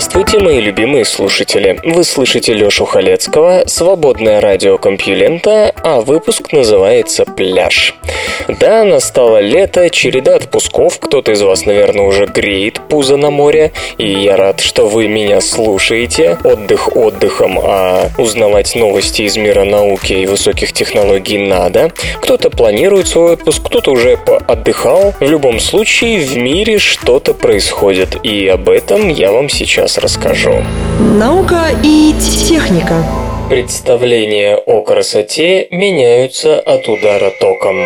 Здравствуйте, мои любимые слушатели. Вы слышите Лёшу Халецкого, свободное радио Компьюлента, а выпуск называется «Пляж». Да, настало лето, череда отпусков, кто-то из вас, наверное, уже греет пузо на море, и я рад, что вы меня слушаете. Отдых отдыхом, а узнавать новости из мира науки и высоких технологий надо. Кто-то планирует свой отпуск, кто-то уже отдыхал. В любом случае, в мире что-то происходит, и об этом я вам сейчас расскажу. Наука и техника. Представления о красоте меняются от удара током.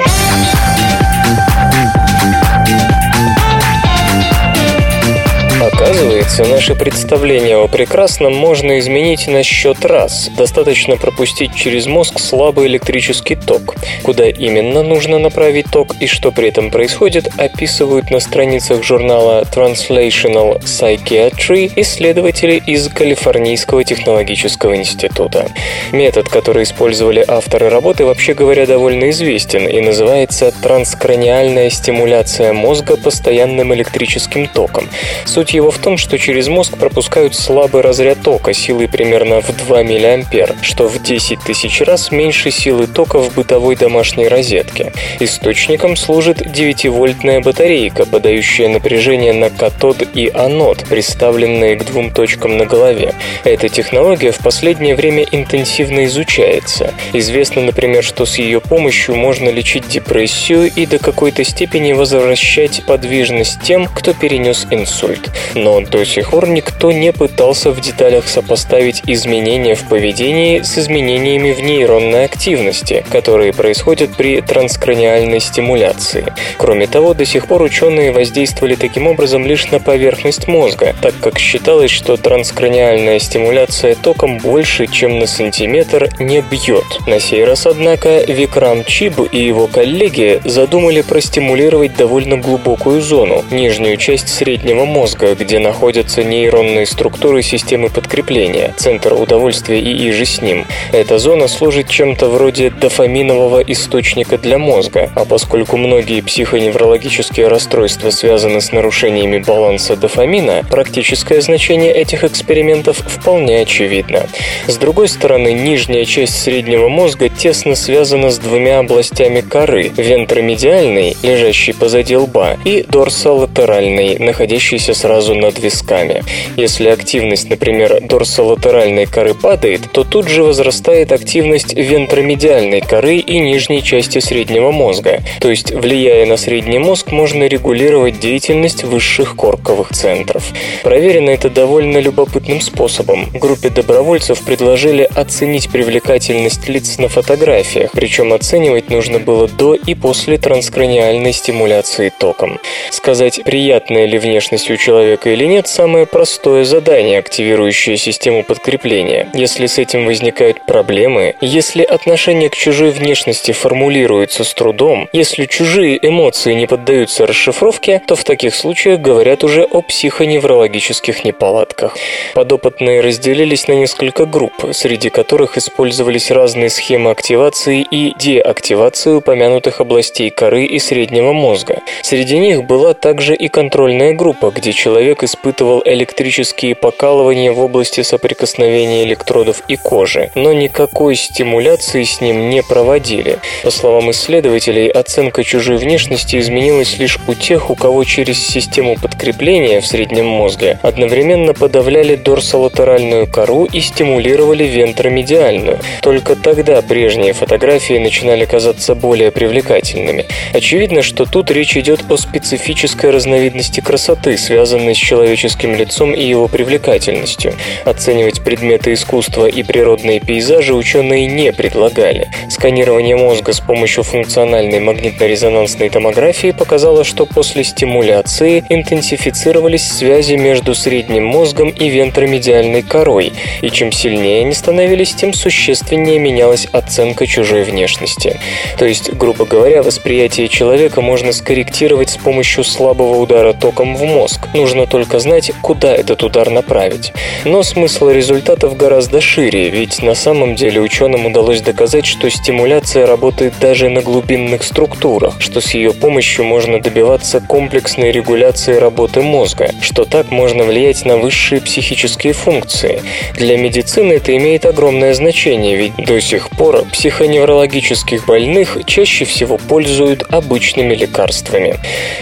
Оказывается, наше представление о прекрасном можно изменить на счет раз. Достаточно пропустить через мозг слабый электрический ток. Куда именно нужно направить ток и что при этом происходит, описывают на страницах журнала Translational Psychiatry исследователи из Калифорнийского технологического института. Метод, который использовали авторы работы, вообще говоря, довольно известен и называется транскраниальная стимуляция мозга постоянным электрическим током. Суть его в том, что через мозг пропускают слабый разряд тока силой примерно в 2 мА, что в 10 тысяч раз меньше силы тока в бытовой домашней розетке. Источником служит 9-вольтная батарейка, подающая напряжение на катод и анод, приставленные к двум точкам на голове. Эта технология в последнее время интенсивно изучается. Известно, например, что с ее помощью можно лечить депрессию и до какой-то степени возвращать подвижность тем, кто перенес инсульт но до пор никто не пытался в деталях сопоставить изменения в поведении с изменениями в нейронной активности, которые происходят при транскраниальной стимуляции. Кроме того, до сих пор ученые воздействовали таким образом лишь на поверхность мозга, так как считалось, что транскраниальная стимуляция током больше, чем на сантиметр, не бьет. На сей раз, однако, Викрам Чиб и его коллеги задумали простимулировать довольно глубокую зону, нижнюю часть среднего мозга, где находятся нейронные структуры системы подкрепления, центр удовольствия и иже с ним. Эта зона служит чем-то вроде дофаминового источника для мозга, а поскольку многие психоневрологические расстройства связаны с нарушениями баланса дофамина, практическое значение этих экспериментов вполне очевидно. С другой стороны, нижняя часть среднего мозга тесно связана с двумя областями коры – вентромедиальной, лежащей позади лба, и дорсолатеральной, находящейся сразу над висками. Если активность, например, дорсолатеральной коры падает, то тут же возрастает активность вентромедиальной коры и нижней части среднего мозга. То есть, влияя на средний мозг, можно регулировать деятельность высших корковых центров. Проверено это довольно любопытным способом. Группе добровольцев предложили оценить привлекательность лиц на фотографиях, причем оценивать нужно было до и после транскраниальной стимуляции током. Сказать, приятная ли внешность у человека или нет, самое простое задание, активирующее систему подкрепления. Если с этим возникают проблемы, если отношение к чужой внешности формулируется с трудом, если чужие эмоции не поддаются расшифровке, то в таких случаях говорят уже о психоневрологических неполадках. Подопытные разделились на несколько групп, среди которых использовались разные схемы активации и деактивации упомянутых областей коры и среднего мозга. Среди них была также и контрольная группа, где человек человек испытывал электрические покалывания в области соприкосновения электродов и кожи, но никакой стимуляции с ним не проводили. По словам исследователей, оценка чужой внешности изменилась лишь у тех, у кого через систему подкрепления в среднем мозге одновременно подавляли дорсолатеральную кору и стимулировали вентромедиальную. Только тогда прежние фотографии начинали казаться более привлекательными. Очевидно, что тут речь идет о специфической разновидности красоты, связанной с человеческой человеческим лицом и его привлекательностью. Оценивать предметы искусства и природные пейзажи ученые не предлагали. Сканирование мозга с помощью функциональной магнитно-резонансной томографии показало, что после стимуляции интенсифицировались связи между средним мозгом и вентромедиальной корой, и чем сильнее они становились, тем существеннее менялась оценка чужой внешности. То есть, грубо говоря, восприятие человека можно скорректировать с помощью слабого удара током в мозг. Нужно только знать, куда этот удар направить. Но смысл результатов гораздо шире, ведь на самом деле ученым удалось доказать, что стимуляция работает даже на глубинных структурах, что с ее помощью можно добиваться комплексной регуляции работы мозга, что так можно влиять на высшие психические функции. Для медицины это имеет огромное значение, ведь до сих пор психоневрологических больных чаще всего пользуют обычными лекарствами.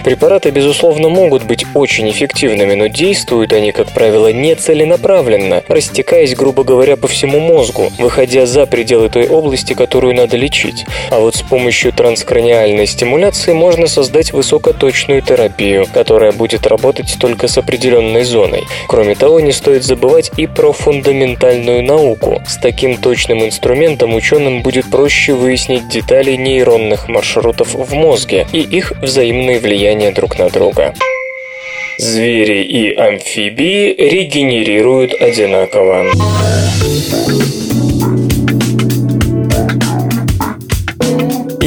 Препараты, безусловно, могут быть очень эффективными, но действуют они, как правило, нецеленаправленно, растекаясь, грубо говоря, по всему мозгу, выходя за пределы той области, которую надо лечить. А вот с помощью транскраниальной стимуляции можно создать высокоточную терапию, которая будет работать только с определенной зоной. Кроме того, не стоит забывать и про фундаментальную науку. С таким точным инструментом ученым будет проще выяснить детали нейронных маршрутов в мозге и их взаимное влияние друг на друга. Звери и амфибии регенерируют одинаково.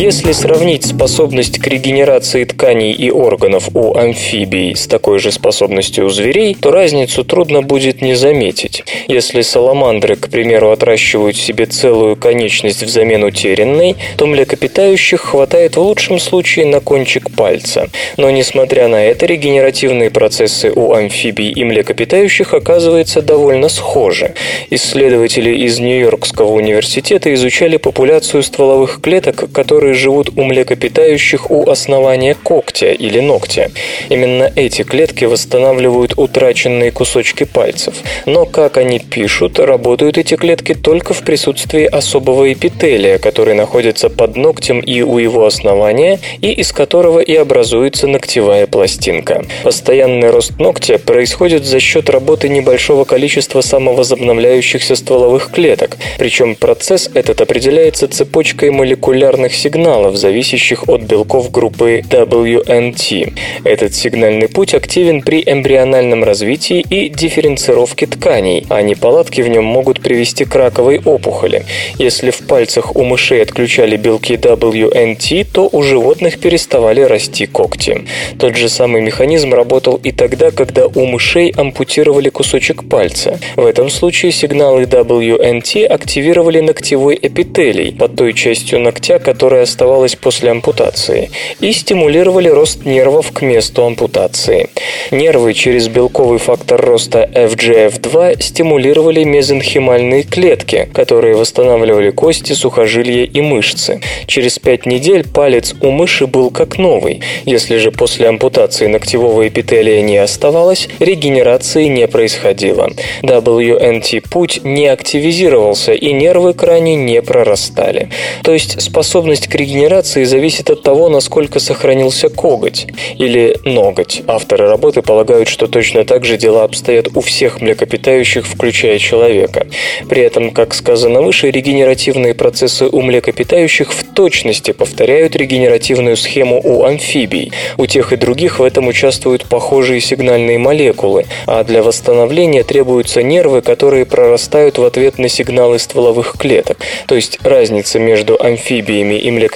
Если сравнить способность к регенерации тканей и органов у амфибий с такой же способностью у зверей, то разницу трудно будет не заметить. Если саламандры, к примеру, отращивают себе целую конечность взамен утерянной, то млекопитающих хватает в лучшем случае на кончик пальца. Но несмотря на это, регенеративные процессы у амфибий и млекопитающих оказываются довольно схожи. Исследователи из Нью-Йоркского университета изучали популяцию стволовых клеток, которые которые живут у млекопитающих у основания когтя или ногтя. Именно эти клетки восстанавливают утраченные кусочки пальцев. Но, как они пишут, работают эти клетки только в присутствии особого эпителия, который находится под ногтем и у его основания, и из которого и образуется ногтевая пластинка. Постоянный рост ногтя происходит за счет работы небольшого количества самовозобновляющихся стволовых клеток, причем процесс этот определяется цепочкой молекулярных сигналов, сигналов, зависящих от белков группы WNT. Этот сигнальный путь активен при эмбриональном развитии и дифференцировке тканей, а неполадки в нем могут привести к раковой опухоли. Если в пальцах у мышей отключали белки WNT, то у животных переставали расти когти. Тот же самый механизм работал и тогда, когда у мышей ампутировали кусочек пальца. В этом случае сигналы WNT активировали ногтевой эпителий под той частью ногтя, которая оставалась после ампутации, и стимулировали рост нервов к месту ампутации. Нервы через белковый фактор роста FGF2 стимулировали мезенхимальные клетки, которые восстанавливали кости, сухожилия и мышцы. Через 5 недель палец у мыши был как новый. Если же после ампутации ногтевого эпителия не оставалось, регенерации не происходило. WNT-путь не активизировался и нервы к не прорастали. То есть способность к регенерации зависит от того, насколько сохранился коготь или ноготь. Авторы работы полагают, что точно так же дела обстоят у всех млекопитающих, включая человека. При этом, как сказано выше, регенеративные процессы у млекопитающих в точности повторяют регенеративную схему у амфибий. У тех и других в этом участвуют похожие сигнальные молекулы, а для восстановления требуются нервы, которые прорастают в ответ на сигналы стволовых клеток. То есть разница между амфибиями и млекопитающими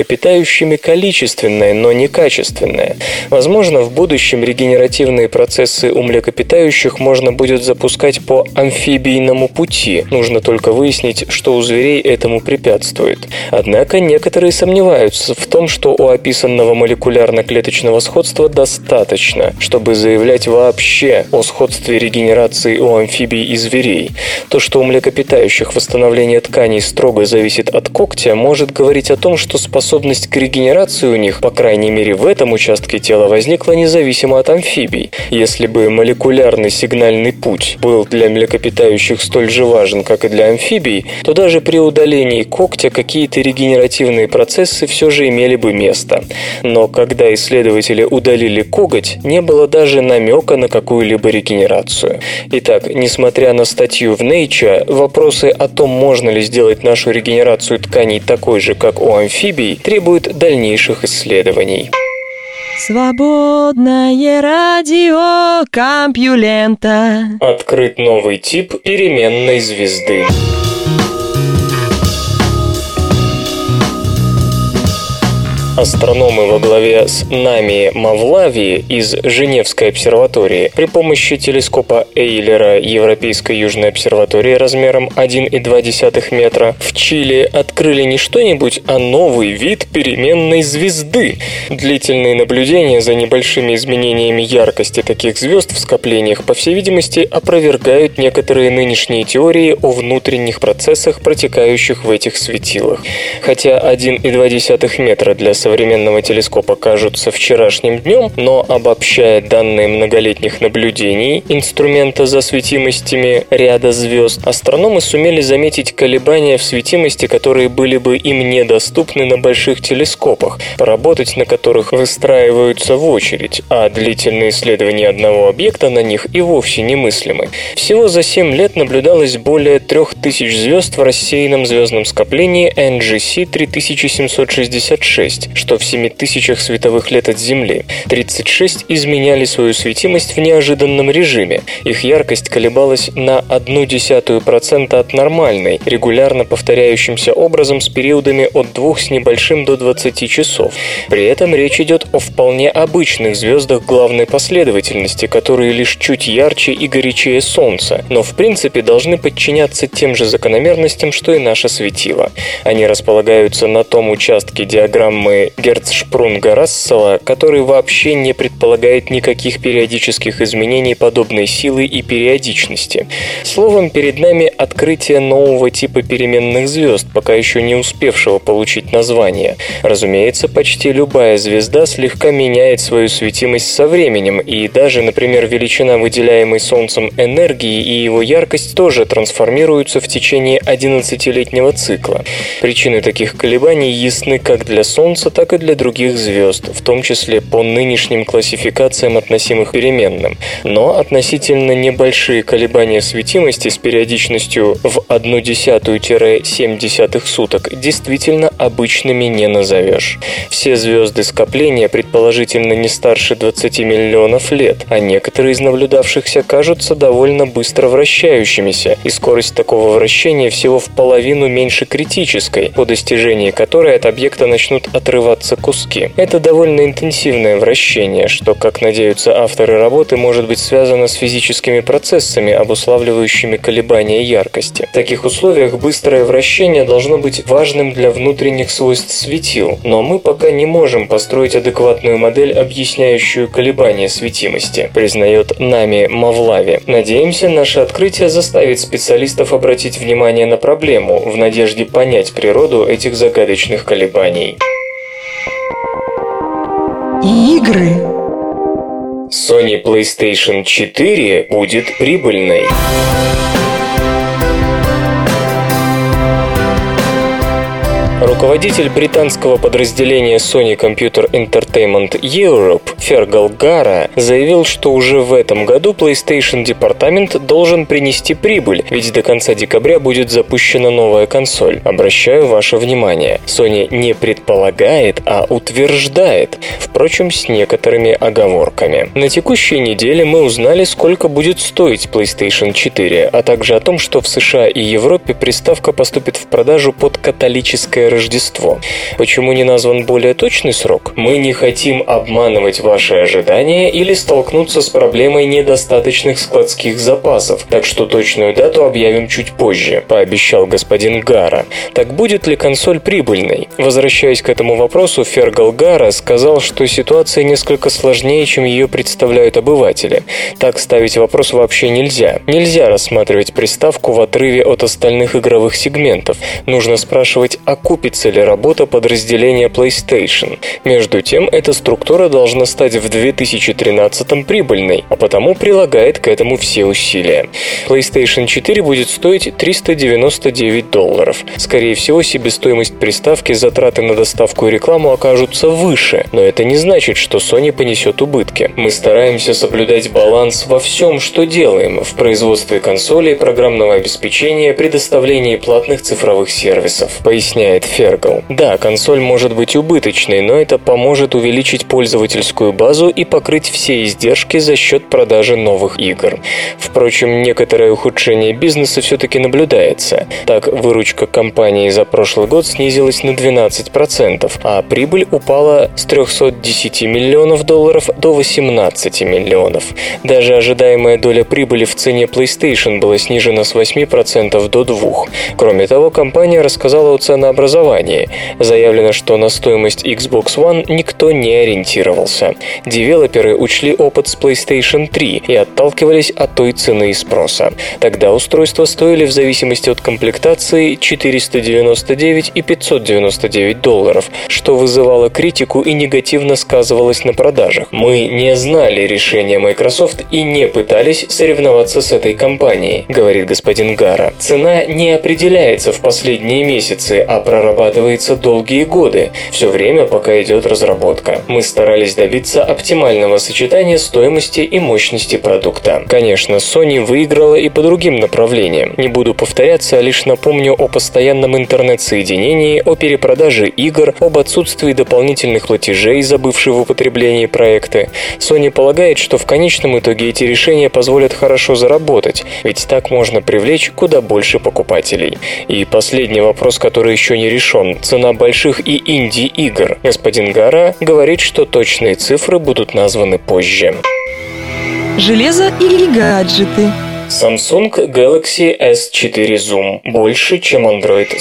количественное, но не качественное. Возможно, в будущем регенеративные процессы у млекопитающих можно будет запускать по амфибийному пути. Нужно только выяснить, что у зверей этому препятствует. Однако некоторые сомневаются в том, что у описанного молекулярно-клеточного сходства достаточно, чтобы заявлять вообще о сходстве регенерации у амфибий и зверей. То, что у млекопитающих восстановление тканей строго зависит от когтя, может говорить о том, что способность способность к регенерации у них, по крайней мере в этом участке тела, возникла независимо от амфибий. Если бы молекулярный сигнальный путь был для млекопитающих столь же важен, как и для амфибий, то даже при удалении когтя какие-то регенеративные процессы все же имели бы место. Но когда исследователи удалили коготь, не было даже намека на какую-либо регенерацию. Итак, несмотря на статью в Nature, вопросы о том, можно ли сделать нашу регенерацию тканей такой же, как у амфибий, требуют дальнейших исследований. Свободное радио Компьюлента. Открыт новый тип переменной звезды. Астрономы во главе с Нами Мавлави из Женевской обсерватории при помощи телескопа Эйлера Европейской Южной обсерватории размером 1,2 метра в Чили открыли не что-нибудь, а новый вид переменной звезды. Длительные наблюдения за небольшими изменениями яркости таких звезд в скоплениях, по всей видимости, опровергают некоторые нынешние теории о внутренних процессах, протекающих в этих светилах. Хотя 1,2 метра для современного телескопа кажутся вчерашним днем, но обобщая данные многолетних наблюдений инструмента за светимостями ряда звезд, астрономы сумели заметить колебания в светимости, которые были бы им недоступны на больших телескопах, поработать на которых выстраиваются в очередь, а длительные исследования одного объекта на них и вовсе немыслимы. Всего за 7 лет наблюдалось более 3000 звезд в рассеянном звездном скоплении NGC 3766, что в 7000 световых лет от Земли. 36 изменяли свою светимость в неожиданном режиме. Их яркость колебалась на 0,1% от нормальной, регулярно повторяющимся образом с периодами от 2 с небольшим до 20 часов. При этом речь идет о вполне обычных звездах главной последовательности, которые лишь чуть ярче и горячее Солнца, но в принципе должны подчиняться тем же закономерностям, что и наше светило. Они располагаются на том участке диаграммы Герцшпрунга Рассела, который вообще не предполагает никаких периодических изменений подобной силы и периодичности. Словом, перед нами открытие нового типа переменных звезд, пока еще не успевшего получить название. Разумеется, почти любая звезда слегка меняет свою светимость со временем, и даже, например, величина выделяемой Солнцем энергии и его яркость тоже трансформируются в течение 11-летнего цикла. Причины таких колебаний ясны как для Солнца, так и для других звезд, в том числе по нынешним классификациям относимых переменным. Но относительно небольшие колебания светимости с периодичностью в 1,7 суток действительно обычными не назовешь. Все звезды скопления предположительно не старше 20 миллионов лет, а некоторые из наблюдавшихся кажутся довольно быстро вращающимися, и скорость такого вращения всего в половину меньше критической, по достижении которой от объекта начнут отрываться отрываться куски. Это довольно интенсивное вращение, что, как надеются авторы работы, может быть связано с физическими процессами, обуславливающими колебания яркости. В таких условиях быстрое вращение должно быть важным для внутренних свойств светил, но мы пока не можем построить адекватную модель, объясняющую колебания светимости, признает нами Мавлави. Надеемся, наше открытие заставит специалистов обратить внимание на проблему в надежде понять природу этих загадочных колебаний. Игры. Sony PlayStation 4 будет прибыльной. Руководитель британского подразделения Sony Computer Entertainment Europe Фергал Гара заявил, что уже в этом году PlayStation департамент должен принести прибыль, ведь до конца декабря будет запущена новая консоль. Обращаю ваше внимание, Sony не предполагает, а утверждает, впрочем, с некоторыми оговорками. На текущей неделе мы узнали, сколько будет стоить PlayStation 4, а также о том, что в США и Европе приставка поступит в продажу под католическое Рождество. Почему не назван более точный срок? Мы не хотим обманывать ваши ожидания или столкнуться с проблемой недостаточных складских запасов, так что точную дату объявим чуть позже, пообещал господин Гара. Так будет ли консоль прибыльной? Возвращаясь к этому вопросу, Фергал Гара сказал, что ситуация несколько сложнее, чем ее представляют обыватели. Так ставить вопрос вообще нельзя. Нельзя рассматривать приставку в отрыве от остальных игровых сегментов. Нужно спрашивать, окупится окупится ли работа подразделения PlayStation. Между тем, эта структура должна стать в 2013 прибыльной, а потому прилагает к этому все усилия. PlayStation 4 будет стоить 399 долларов. Скорее всего, себестоимость приставки, затраты на доставку и рекламу окажутся выше, но это не значит, что Sony понесет убытки. Мы стараемся соблюдать баланс во всем, что делаем в производстве консолей, программного обеспечения, предоставлении платных цифровых сервисов, поясняет Фергал. Да, консоль может быть убыточной, но это поможет увеличить пользовательскую базу и покрыть все издержки за счет продажи новых игр. Впрочем, некоторое ухудшение бизнеса все-таки наблюдается. Так, выручка компании за прошлый год снизилась на 12%, а прибыль упала с 310 миллионов долларов до 18 миллионов. Даже ожидаемая доля прибыли в цене PlayStation была снижена с 8% до 2%. Кроме того, компания рассказала о ценообразовании. Заявлено, что на стоимость Xbox One никто не ориентировался. Девелоперы учли опыт с PlayStation 3 и отталкивались от той цены и спроса. Тогда устройства стоили в зависимости от комплектации 499 и 599 долларов, что вызывало критику и негативно сказывалось на продажах. Мы не знали решения Microsoft и не пытались соревноваться с этой компанией, говорит господин Гара. Цена не определяется в последние месяцы, а прорабатывается долгие годы, все время, пока идет разработка. Мы старались добиться оптимального сочетания стоимости и мощности продукта. Конечно, Sony выиграла и по другим направлениям. Не буду повторяться, а лишь напомню о постоянном интернет-соединении, о перепродаже игр, об отсутствии дополнительных платежей за бывшие в употреблении проекты. Sony полагает, что в конечном итоге эти решения позволят хорошо заработать, ведь так можно привлечь куда больше покупателей. И последний вопрос, который еще не решен – цена больших и инди-игр. Господин Гара говорит, что точные цифры будут названы позже. Железо или гаджеты? Samsung Galaxy S4 Zoom больше, чем Android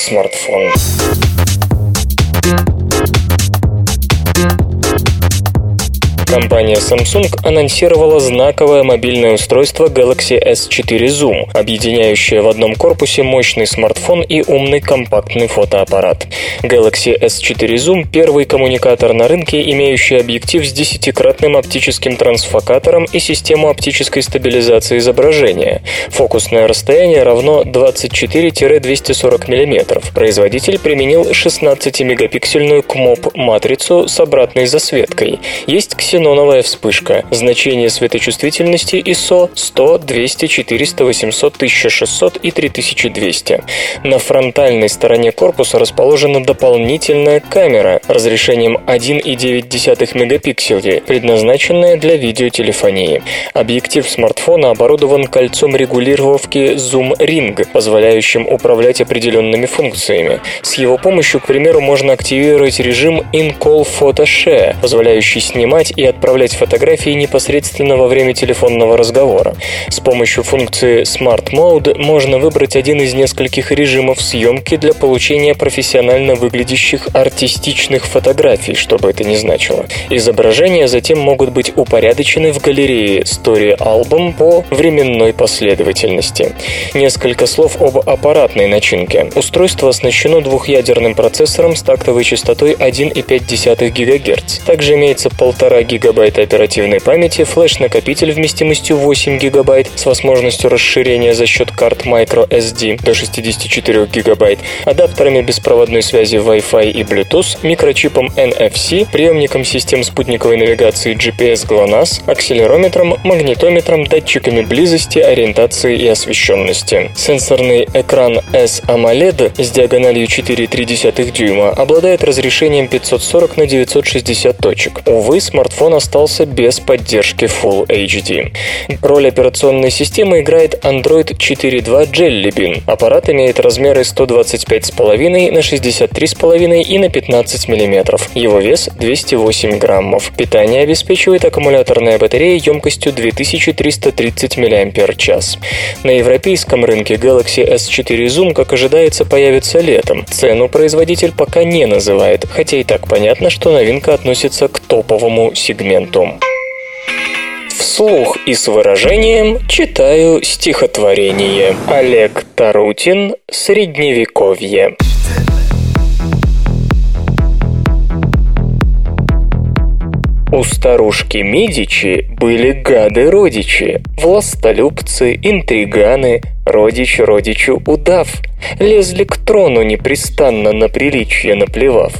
Компания Samsung анонсировала знаковое мобильное устройство Galaxy S4 Zoom, объединяющее в одном корпусе мощный смартфон и умный компактный фотоаппарат. Galaxy S4 Zoom – первый коммуникатор на рынке, имеющий объектив с десятикратным оптическим трансфокатором и систему оптической стабилизации изображения. Фокусное расстояние равно 24-240 мм. Производитель применил 16-мегапиксельную КМОП-матрицу с обратной засветкой. Есть ксенон ксеноновая вспышка. Значение светочувствительности ISO 100, 200, 400, 800, 1600 и 3200. На фронтальной стороне корпуса расположена дополнительная камера разрешением 1,9 мегапикселей, предназначенная для видеотелефонии. Объектив смартфона оборудован кольцом регулировки Zoom Ring, позволяющим управлять определенными функциями. С его помощью, к примеру, можно активировать режим In-Call Photo Share, позволяющий снимать и отправлять фотографии непосредственно во время телефонного разговора. С помощью функции Smart Mode можно выбрать один из нескольких режимов съемки для получения профессионально выглядящих артистичных фотографий, что бы это ни значило. Изображения затем могут быть упорядочены в галерее Story Album по временной последовательности. Несколько слов об аппаратной начинке. Устройство оснащено двухъядерным процессором с тактовой частотой 1,5 ГГц. Также имеется 1,5 ГГц гигабайта оперативной памяти, флеш-накопитель вместимостью 8 гигабайт с возможностью расширения за счет карт microSD до 64 гигабайт, адаптерами беспроводной связи Wi-Fi и Bluetooth, микрочипом NFC, приемником систем спутниковой навигации GPS GLONASS, акселерометром, магнитометром, датчиками близости, ориентации и освещенности. Сенсорный экран S-AMOLED с диагональю 4,3 дюйма обладает разрешением 540 на 960 точек. Увы, смартфон остался без поддержки Full HD. Роль операционной системы играет Android 4.2 Jelly Bean. Аппарат имеет размеры 125,5 на 63,5 и на 15 мм. Его вес 208 граммов. Питание обеспечивает аккумуляторная батарея емкостью 2330 мАч. На европейском рынке Galaxy S4 Zoom, как ожидается, появится летом. Цену производитель пока не называет, хотя и так понятно, что новинка относится к топовому сегменту сегментум. Вслух и с выражением читаю стихотворение. Олег Тарутин «Средневековье». У старушки Мидичи были гады-родичи, властолюбцы, интриганы, родич родичу удав. Лезли к трону непрестанно на приличие наплевав.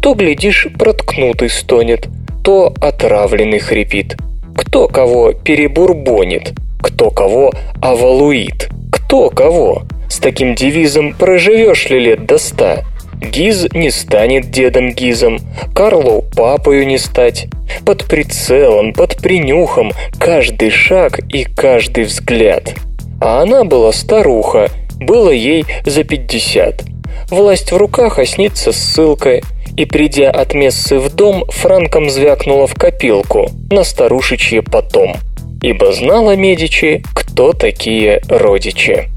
То, глядишь, проткнутый стонет – то отравленный хрипит. Кто кого перебурбонит, кто кого авалуит, кто кого. С таким девизом проживешь ли лет до ста? Гиз не станет дедом Гизом, Карлу папою не стать. Под прицелом, под принюхом, каждый шаг и каждый взгляд. А она была старуха, было ей за пятьдесят. Власть в руках, а снится ссылкой. И, придя от мессы в дом, Франком звякнула в копилку на старушечье потом. Ибо знала Медичи, кто такие родичи.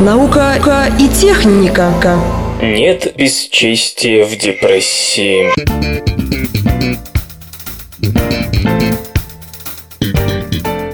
Наука и техника. Нет бесчестия в депрессии.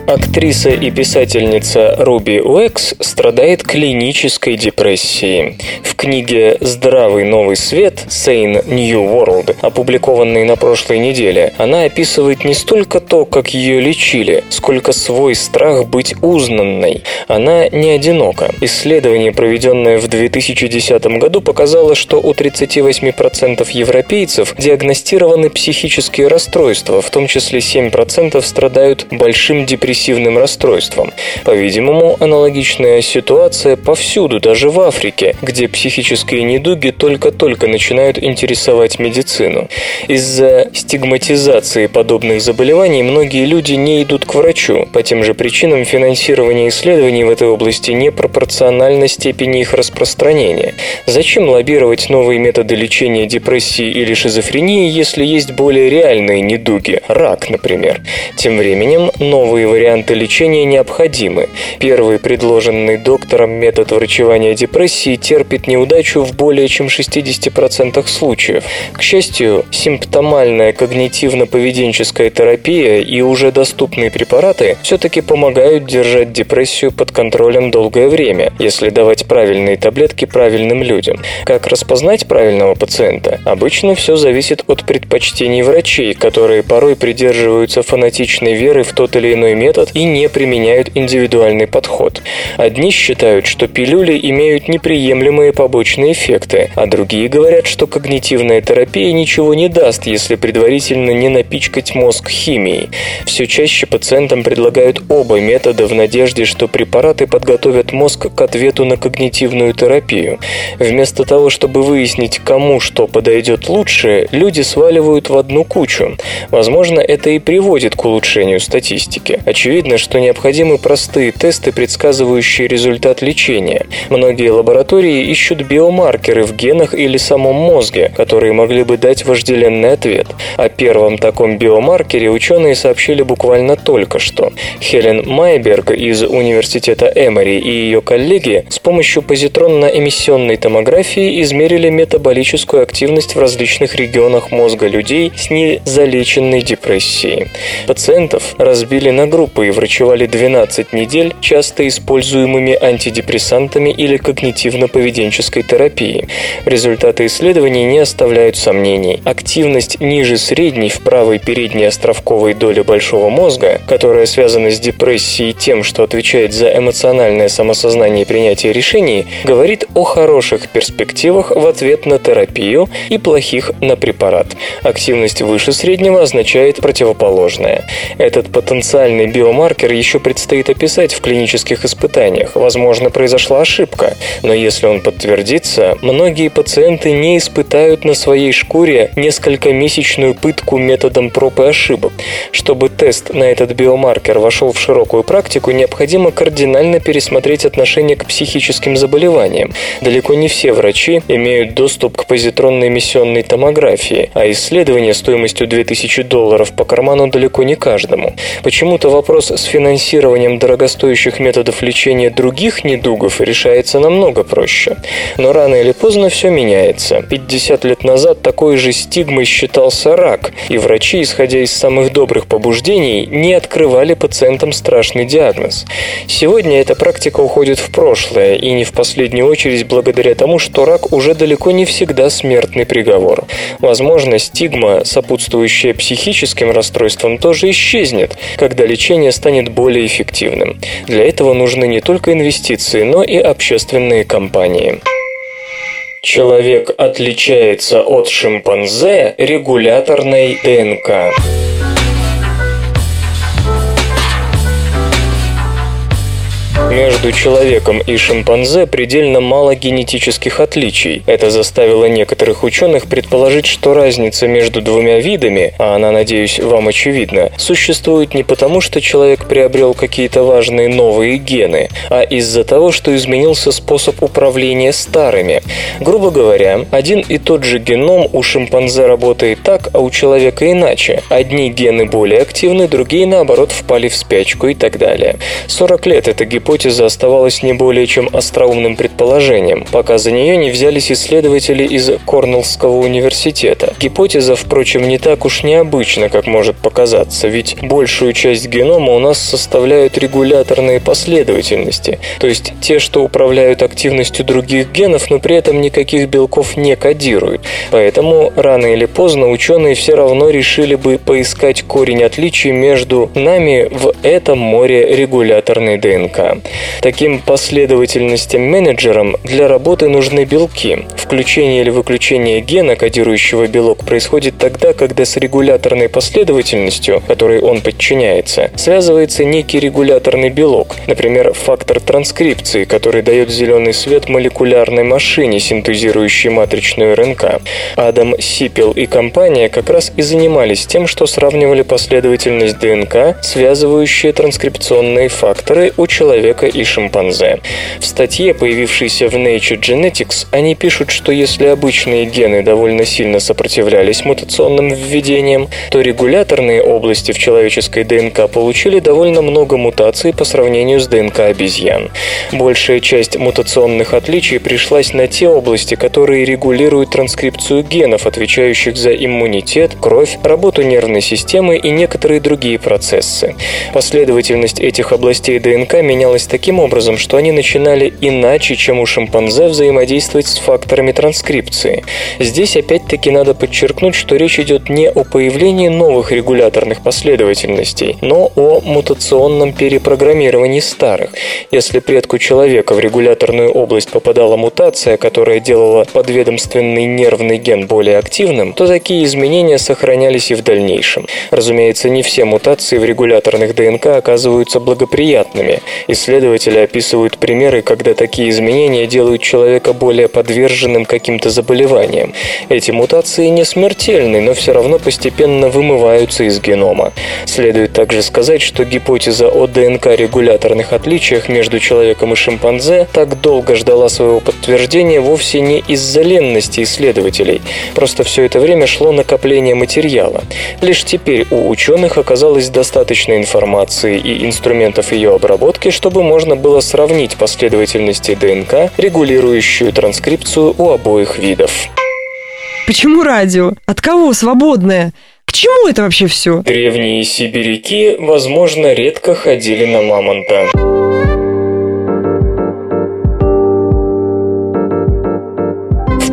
Актриса и писательница Руби Уэкс страдает клинической депрессией. В книге «Здравый новый свет» Sane New World, опубликованной на прошлой неделе, она описывает не столько то, как ее лечили, сколько свой страх быть узнанной. Она не одинока. Исследование, проведенное в 2010 году, показало, что у 38% европейцев диагностированы психические расстройства, в том числе 7% страдают большим депрессивным депрессивным расстройством. По-видимому, аналогичная ситуация повсюду, даже в Африке, где психические недуги только-только начинают интересовать медицину. Из-за стигматизации подобных заболеваний многие люди не идут к врачу. По тем же причинам финансирование исследований в этой области не пропорционально степени их распространения. Зачем лоббировать новые методы лечения депрессии или шизофрении, если есть более реальные недуги, рак, например? Тем временем новые варианты варианты лечения необходимы. Первый предложенный доктором метод врачевания депрессии терпит неудачу в более чем 60% случаев. К счастью, симптомальная когнитивно-поведенческая терапия и уже доступные препараты все-таки помогают держать депрессию под контролем долгое время, если давать правильные таблетки правильным людям. Как распознать правильного пациента? Обычно все зависит от предпочтений врачей, которые порой придерживаются фанатичной веры в тот или иной метод, метод и не применяют индивидуальный подход. Одни считают, что пилюли имеют неприемлемые побочные эффекты, а другие говорят, что когнитивная терапия ничего не даст, если предварительно не напичкать мозг химией. Все чаще пациентам предлагают оба метода в надежде, что препараты подготовят мозг к ответу на когнитивную терапию. Вместо того, чтобы выяснить, кому что подойдет лучше, люди сваливают в одну кучу. Возможно, это и приводит к улучшению статистики. Очевидно, очевидно, что необходимы простые тесты, предсказывающие результат лечения. Многие лаборатории ищут биомаркеры в генах или самом мозге, которые могли бы дать вожделенный ответ. О первом таком биомаркере ученые сообщили буквально только что. Хелен Майберг из университета Эмори и ее коллеги с помощью позитронно-эмиссионной томографии измерили метаболическую активность в различных регионах мозга людей с незалеченной депрессией. Пациентов разбили на группы и врачевали 12 недель часто используемыми антидепрессантами или когнитивно-поведенческой терапией. Результаты исследований не оставляют сомнений. Активность ниже средней в правой передней островковой доли большого мозга, которая связана с депрессией тем, что отвечает за эмоциональное самосознание и принятие решений, говорит о хороших перспективах в ответ на терапию и плохих на препарат. Активность выше среднего означает противоположное. Этот потенциальный биомаркер биомаркер еще предстоит описать в клинических испытаниях. Возможно, произошла ошибка. Но если он подтвердится, многие пациенты не испытают на своей шкуре несколько месячную пытку методом проб и ошибок. Чтобы тест на этот биомаркер вошел в широкую практику, необходимо кардинально пересмотреть отношение к психическим заболеваниям. Далеко не все врачи имеют доступ к позитронной эмиссионной томографии, а исследование стоимостью 2000 долларов по карману далеко не каждому. Почему-то вопрос вопрос с финансированием дорогостоящих методов лечения других недугов решается намного проще. Но рано или поздно все меняется. 50 лет назад такой же стигмой считался рак, и врачи, исходя из самых добрых побуждений, не открывали пациентам страшный диагноз. Сегодня эта практика уходит в прошлое, и не в последнюю очередь благодаря тому, что рак уже далеко не всегда смертный приговор. Возможно, стигма, сопутствующая психическим расстройствам, тоже исчезнет, когда лечение станет более эффективным. Для этого нужны не только инвестиции, но и общественные кампании. Человек отличается от шимпанзе регуляторной ДНК. Между человеком и шимпанзе предельно мало генетических отличий. Это заставило некоторых ученых предположить, что разница между двумя видами, а она, надеюсь, вам очевидна, существует не потому, что человек приобрел какие-то важные новые гены, а из-за того, что изменился способ управления старыми. Грубо говоря, один и тот же геном у шимпанзе работает так, а у человека иначе. Одни гены более активны, другие, наоборот, впали в спячку и так далее. 40 лет эта гипотеза гипотеза оставалась не более чем остроумным предположением, пока за нее не взялись исследователи из Корнеллского университета. Гипотеза, впрочем, не так уж необычна, как может показаться, ведь большую часть генома у нас составляют регуляторные последовательности, то есть те, что управляют активностью других генов, но при этом никаких белков не кодируют. Поэтому рано или поздно ученые все равно решили бы поискать корень отличий между нами в этом море регуляторной ДНК. Таким последовательностям менеджерам для работы нужны белки. Включение или выключение гена, кодирующего белок, происходит тогда, когда с регуляторной последовательностью, которой он подчиняется, связывается некий регуляторный белок, например, фактор транскрипции, который дает зеленый свет молекулярной машине, синтезирующей матричную РНК. Адам Сипел и компания как раз и занимались тем, что сравнивали последовательность ДНК, связывающие транскрипционные факторы у человека человека и шимпанзе. В статье, появившейся в Nature Genetics, они пишут, что если обычные гены довольно сильно сопротивлялись мутационным введениям, то регуляторные области в человеческой ДНК получили довольно много мутаций по сравнению с ДНК обезьян. Большая часть мутационных отличий пришлась на те области, которые регулируют транскрипцию генов, отвечающих за иммунитет, кровь, работу нервной системы и некоторые другие процессы. Последовательность этих областей ДНК менялась менялись таким образом, что они начинали иначе, чем у шимпанзе, взаимодействовать с факторами транскрипции. Здесь опять-таки надо подчеркнуть, что речь идет не о появлении новых регуляторных последовательностей, но о мутационном перепрограммировании старых. Если предку человека в регуляторную область попадала мутация, которая делала подведомственный нервный ген более активным, то такие изменения сохранялись и в дальнейшем. Разумеется, не все мутации в регуляторных ДНК оказываются благоприятными. Исследования Исследователи описывают примеры, когда такие изменения делают человека более подверженным каким-то заболеваниям. Эти мутации не смертельны, но все равно постепенно вымываются из генома. Следует также сказать, что гипотеза о ДНК-регуляторных отличиях между человеком и шимпанзе так долго ждала своего подтверждения вовсе не из-за ленности исследователей. Просто все это время шло накопление материала. Лишь теперь у ученых оказалось достаточно информации и инструментов ее обработки, чтобы можно было сравнить последовательности ДНК, регулирующую транскрипцию у обоих видов. Почему радио? От кого свободное? К чему это вообще все? Древние сибиряки, возможно, редко ходили на мамонта.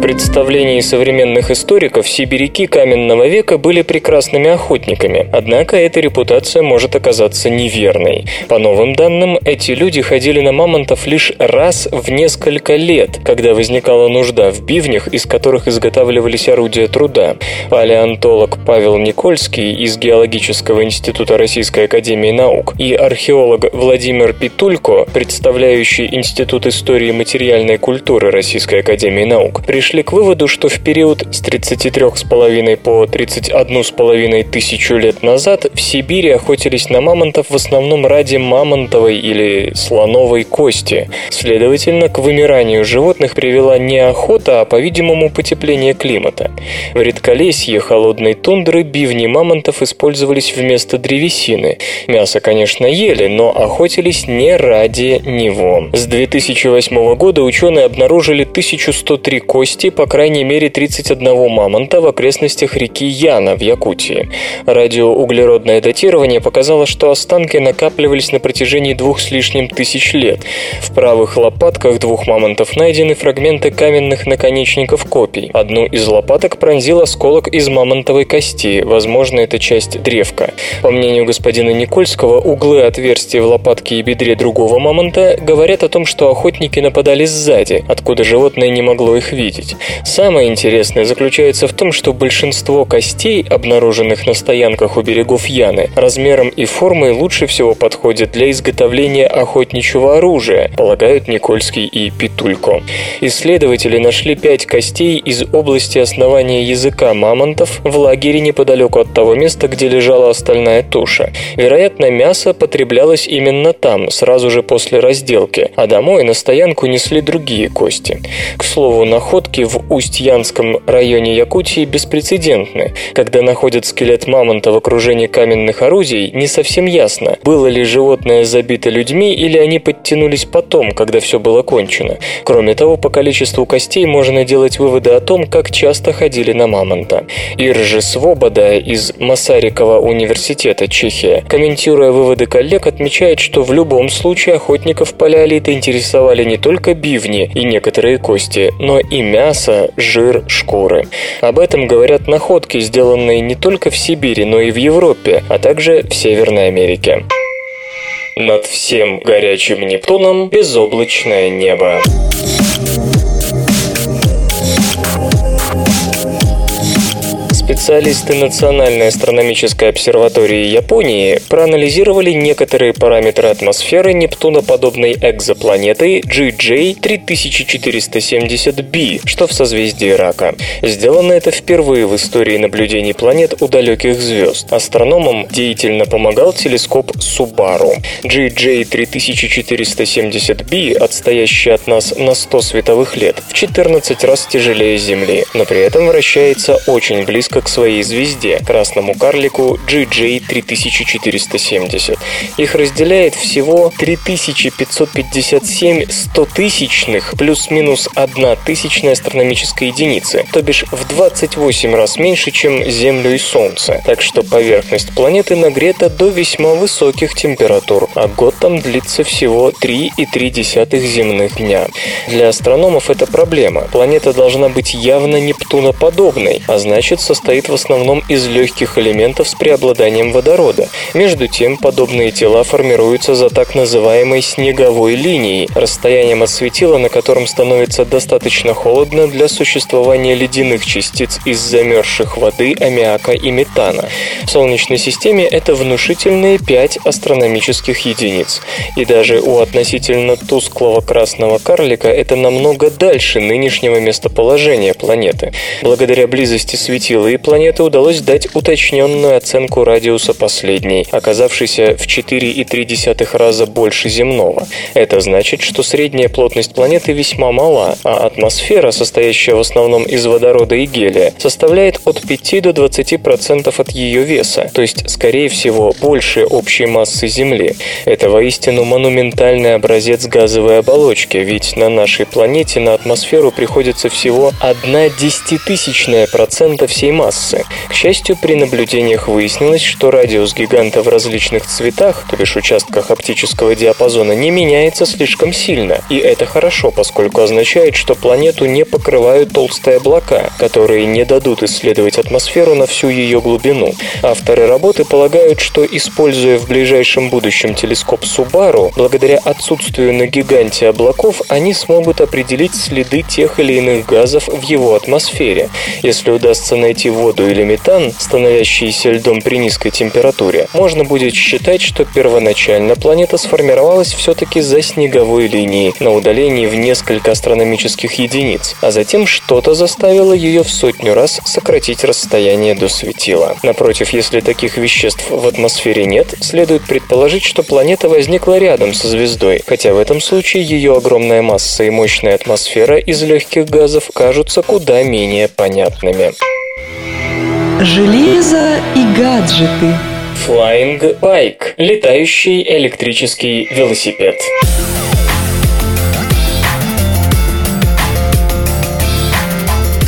Представлении современных историков сибиряки каменного века были прекрасными охотниками, однако эта репутация может оказаться неверной. По новым данным, эти люди ходили на мамонтов лишь раз в несколько лет, когда возникала нужда в бивнях, из которых изготавливались орудия труда. Палеонтолог Павел Никольский из Геологического института Российской Академии Наук и археолог Владимир Питулько, представляющий Институт истории материальной культуры Российской Академии Наук, пришли пришли к выводу, что в период с 33,5 по 31,5 тысячу лет назад в Сибири охотились на мамонтов в основном ради мамонтовой или слоновой кости. Следовательно, к вымиранию животных привела не охота, а, по-видимому, потепление климата. В редколесье холодной тундры бивни мамонтов использовались вместо древесины. Мясо, конечно, ели, но охотились не ради него. С 2008 года ученые обнаружили 1103 кости, по крайней мере 31 мамонта в окрестностях реки Яна в Якутии. Радиоуглеродное датирование показало, что останки накапливались на протяжении двух с лишним тысяч лет. В правых лопатках двух мамонтов найдены фрагменты каменных наконечников копий. Одну из лопаток пронзил осколок из мамонтовой кости, возможно, это часть древка. По мнению господина Никольского, углы отверстий в лопатке и бедре другого мамонта говорят о том, что охотники нападали сзади, откуда животное не могло их видеть. Самое интересное заключается в том, что большинство костей, обнаруженных на стоянках у берегов Яны, размером и формой лучше всего подходят для изготовления охотничьего оружия, полагают Никольский и Петулько. Исследователи нашли пять костей из области основания языка мамонтов в лагере неподалеку от того места, где лежала остальная туша. Вероятно, мясо потреблялось именно там, сразу же после разделки, а домой на стоянку несли другие кости. К слову, находки в Усть-Янском районе Якутии беспрецедентны. Когда находят скелет мамонта в окружении каменных орудий, не совсем ясно, было ли животное забито людьми или они подтянулись потом, когда все было кончено. Кроме того, по количеству костей можно делать выводы о том, как часто ходили на мамонта. Иржи Свобода из Масарикова университета Чехия, комментируя выводы коллег, отмечает, что в любом случае охотников палеолита интересовали не только бивни и некоторые кости, но и мясо, жир, шкуры. Об этом говорят находки, сделанные не только в Сибири, но и в Европе, а также в Северной Америке. Над всем горячим Нептуном безоблачное небо. Специалисты Национальной астрономической обсерватории Японии проанализировали некоторые параметры атмосферы Нептуноподобной экзопланеты GJ3470b, что в созвездии Рака. Сделано это впервые в истории наблюдений планет у далеких звезд. Астрономам деятельно помогал телескоп Субару. GJ3470b, отстоящий от нас на 100 световых лет, в 14 раз тяжелее Земли, но при этом вращается очень близко к своей звезде, красному карлику GJ3470. Их разделяет всего 3557 стотысячных плюс-минус 1 тысячная астрономической единицы, то бишь в 28 раз меньше, чем Землю и Солнце. Так что поверхность планеты нагрета до весьма высоких температур, а год там длится всего 3,3 земных дня. Для астрономов это проблема. Планета должна быть явно Нептуноподобной, а значит состоит состоит в основном из легких элементов с преобладанием водорода. Между тем, подобные тела формируются за так называемой снеговой линией, расстоянием от светила, на котором становится достаточно холодно для существования ледяных частиц из замерзших воды, аммиака и метана. В Солнечной системе это внушительные 5 астрономических единиц. И даже у относительно тусклого красного карлика это намного дальше нынешнего местоположения планеты. Благодаря близости светила и планеты удалось дать уточненную оценку радиуса последней, оказавшейся в 4,3 раза больше земного. Это значит, что средняя плотность планеты весьма мала, а атмосфера, состоящая в основном из водорода и гелия, составляет от 5 до 20% от ее веса, то есть, скорее всего, больше общей массы Земли. Это воистину монументальный образец газовой оболочки, ведь на нашей планете на атмосферу приходится всего 1 десятитысячная процента всей массы массы. К счастью, при наблюдениях выяснилось, что радиус гиганта в различных цветах, то бишь участках оптического диапазона, не меняется слишком сильно. И это хорошо, поскольку означает, что планету не покрывают толстые облака, которые не дадут исследовать атмосферу на всю ее глубину. Авторы работы полагают, что используя в ближайшем будущем телескоп Субару, благодаря отсутствию на гиганте облаков, они смогут определить следы тех или иных газов в его атмосфере. Если удастся найти воду или метан, становящиеся льдом при низкой температуре, можно будет считать, что первоначально планета сформировалась все-таки за снеговой линией на удалении в несколько астрономических единиц, а затем что-то заставило ее в сотню раз сократить расстояние до светила. Напротив, если таких веществ в атмосфере нет, следует предположить, что планета возникла рядом со звездой, хотя в этом случае ее огромная масса и мощная атмосфера из легких газов кажутся куда менее понятными. Железо и гаджеты. Flying Bike – летающий электрический велосипед.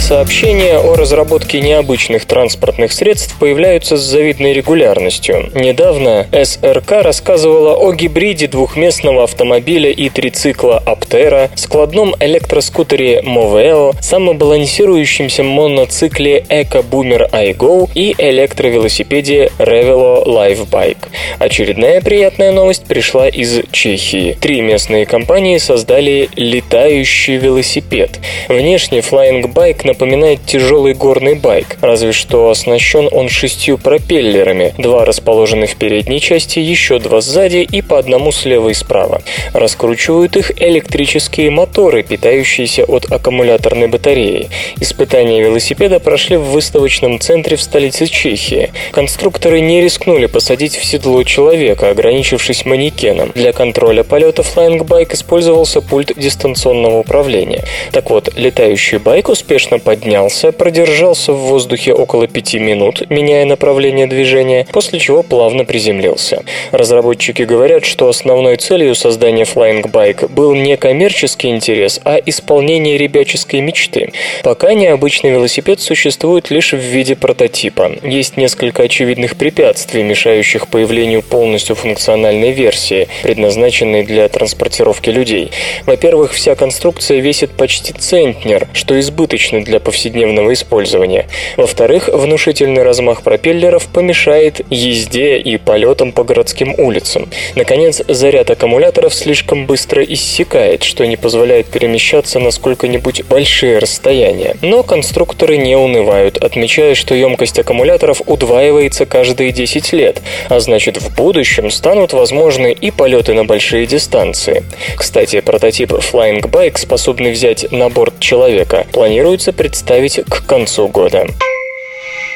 Сообщения о разработке необычных транспортных средств появляются с завидной регулярностью. Недавно СРК рассказывала о гибриде двухместного автомобиля и трицикла Аптера, складном электроскутере Moveo, самобалансирующемся моноцикле Eco-Boomer iGo и электровелосипеде Revelo Live Bike. Очередная приятная новость пришла из Чехии. Три местные компании создали летающий велосипед. Внешне Flying Bike напоминает тяжелый горный байк, разве что оснащен он шестью пропеллерами, два расположены в передней части, еще два сзади и по одному слева и справа. Раскручивают их электрические моторы, питающиеся от аккумуляторной батареи. Испытания велосипеда прошли в выставочном центре в столице Чехии. Конструкторы не рискнули посадить в седло человека, ограничившись манекеном. Для контроля полета Flying Bike использовался пульт дистанционного управления. Так вот, летающий байк успешно поднялся, продержался в воздухе около пяти минут, меняя направление движения, после чего плавно приземлился. Разработчики говорят, что основной целью создания Flying Bike был не коммерческий интерес, а исполнение ребяческой мечты. Пока необычный велосипед существует лишь в виде прототипа. Есть несколько очевидных препятствий, мешающих появлению полностью функциональной версии, предназначенной для транспортировки людей. Во-первых, вся конструкция весит почти центнер, что избыточно для для повседневного использования. Во-вторых, внушительный размах пропеллеров помешает езде и полетам по городским улицам. Наконец, заряд аккумуляторов слишком быстро иссякает, что не позволяет перемещаться на сколько-нибудь большие расстояния. Но конструкторы не унывают, отмечая, что емкость аккумуляторов удваивается каждые 10 лет, а значит в будущем станут возможны и полеты на большие дистанции. Кстати, прототип Flying Bike, способный взять на борт человека, планируется представить к концу года.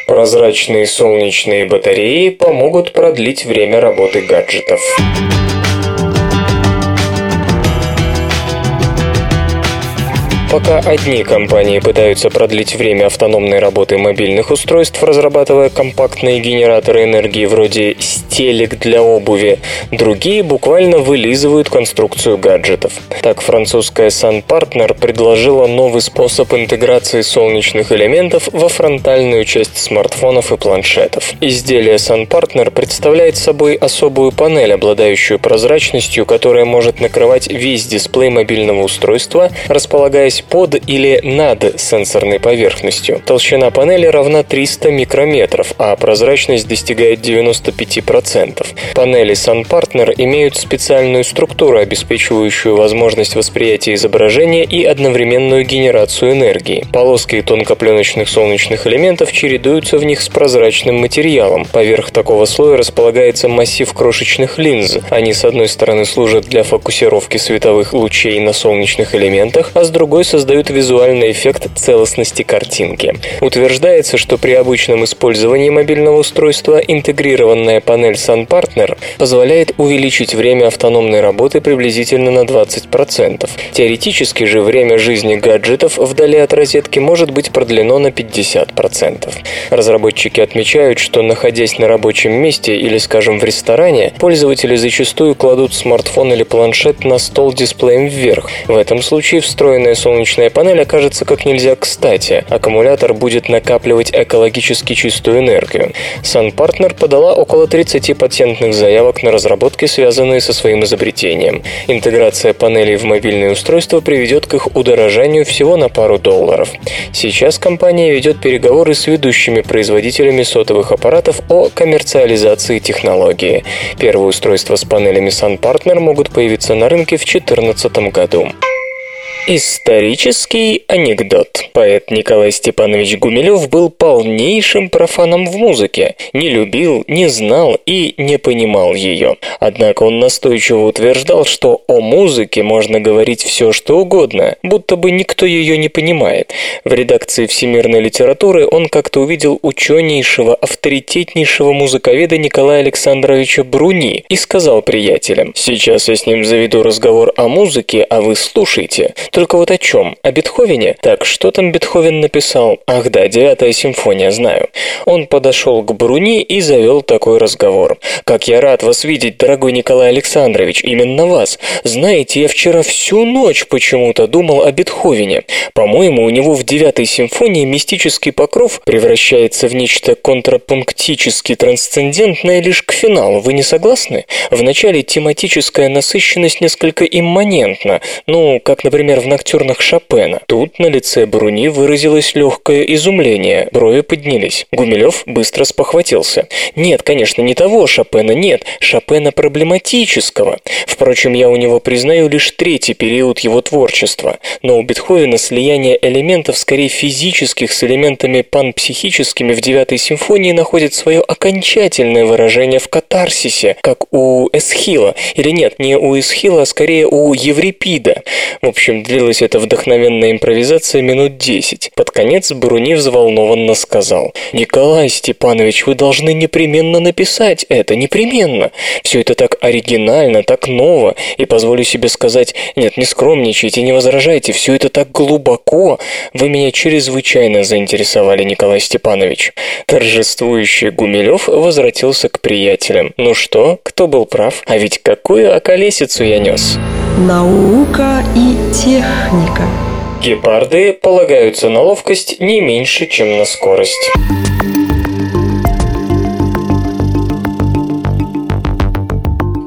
Прозрачные солнечные батареи помогут продлить время работы гаджетов. Пока одни компании пытаются продлить время автономной работы мобильных устройств, разрабатывая компактные генераторы энергии вроде стелек для обуви, другие буквально вылизывают конструкцию гаджетов. Так, французская Sun Partner предложила новый способ интеграции солнечных элементов во фронтальную часть смартфонов и планшетов. Изделие Sun Partner представляет собой особую панель, обладающую прозрачностью, которая может накрывать весь дисплей мобильного устройства, располагаясь находясь под или над сенсорной поверхностью. Толщина панели равна 300 микрометров, а прозрачность достигает 95%. Панели Sun Partner имеют специальную структуру, обеспечивающую возможность восприятия изображения и одновременную генерацию энергии. Полоски тонкопленочных солнечных элементов чередуются в них с прозрачным материалом. Поверх такого слоя располагается массив крошечных линз. Они с одной стороны служат для фокусировки световых лучей на солнечных элементах, а с другой создают визуальный эффект целостности картинки. Утверждается, что при обычном использовании мобильного устройства интегрированная панель Sun Partner позволяет увеличить время автономной работы приблизительно на 20%. Теоретически же время жизни гаджетов вдали от розетки может быть продлено на 50%. Разработчики отмечают, что находясь на рабочем месте или, скажем, в ресторане, пользователи зачастую кладут смартфон или планшет на стол дисплеем вверх. В этом случае встроенная солнечная солнечная панель окажется как нельзя кстати. Аккумулятор будет накапливать экологически чистую энергию. Sun Partner подала около 30 патентных заявок на разработки, связанные со своим изобретением. Интеграция панелей в мобильные устройства приведет к их удорожанию всего на пару долларов. Сейчас компания ведет переговоры с ведущими производителями сотовых аппаратов о коммерциализации технологии. Первые устройства с панелями Sun Partner могут появиться на рынке в 2014 году. Исторический анекдот. Поэт Николай Степанович Гумилев был полнейшим профаном в музыке. Не любил, не знал и не понимал ее. Однако он настойчиво утверждал, что о музыке можно говорить все, что угодно, будто бы никто ее не понимает. В редакции всемирной литературы он как-то увидел ученейшего, авторитетнейшего музыковеда Николая Александровича Бруни и сказал приятелям, «Сейчас я с ним заведу разговор о музыке, а вы слушайте. Только вот о чем? О Бетховене? Так, что там Бетховен написал? Ах да, девятая симфония, знаю. Он подошел к Бруни и завел такой разговор. «Как я рад вас видеть, дорогой Николай Александрович, именно вас. Знаете, я вчера всю ночь почему-то думал о Бетховене. По-моему, у него в девятой симфонии мистический покров превращается в нечто контрапунктически трансцендентное лишь к финалу. Вы не согласны? В начале тематическая насыщенность несколько имманентна, ну, как, например, в ноктюрнах Шопена. Тут на лице Бруни выразилось легкое изумление, брови поднялись. Гумилев быстро спохватился. Нет, конечно, не того Шопена, нет, Шопена проблематического. Впрочем, я у него признаю лишь третий период его творчества. Но у Бетховена слияние элементов скорее физических с элементами панпсихическими в девятой симфонии находит свое окончательное выражение в катарсисе, как у Эсхила. Или нет, не у Эсхила, а скорее у Еврипида. В общем, длилась эта вдохновенная импровизация минут десять. Под конец Бруни взволнованно сказал. «Николай Степанович, вы должны непременно написать это, непременно. Все это так оригинально, так ново. И позволю себе сказать, нет, не скромничайте, не возражайте, все это так глубоко. Вы меня чрезвычайно заинтересовали, Николай Степанович». Торжествующий Гумилев возвратился к приятелям. «Ну что, кто был прав? А ведь какую околесицу я нес?» Наука и техника. Гепарды полагаются на ловкость не меньше, чем на скорость.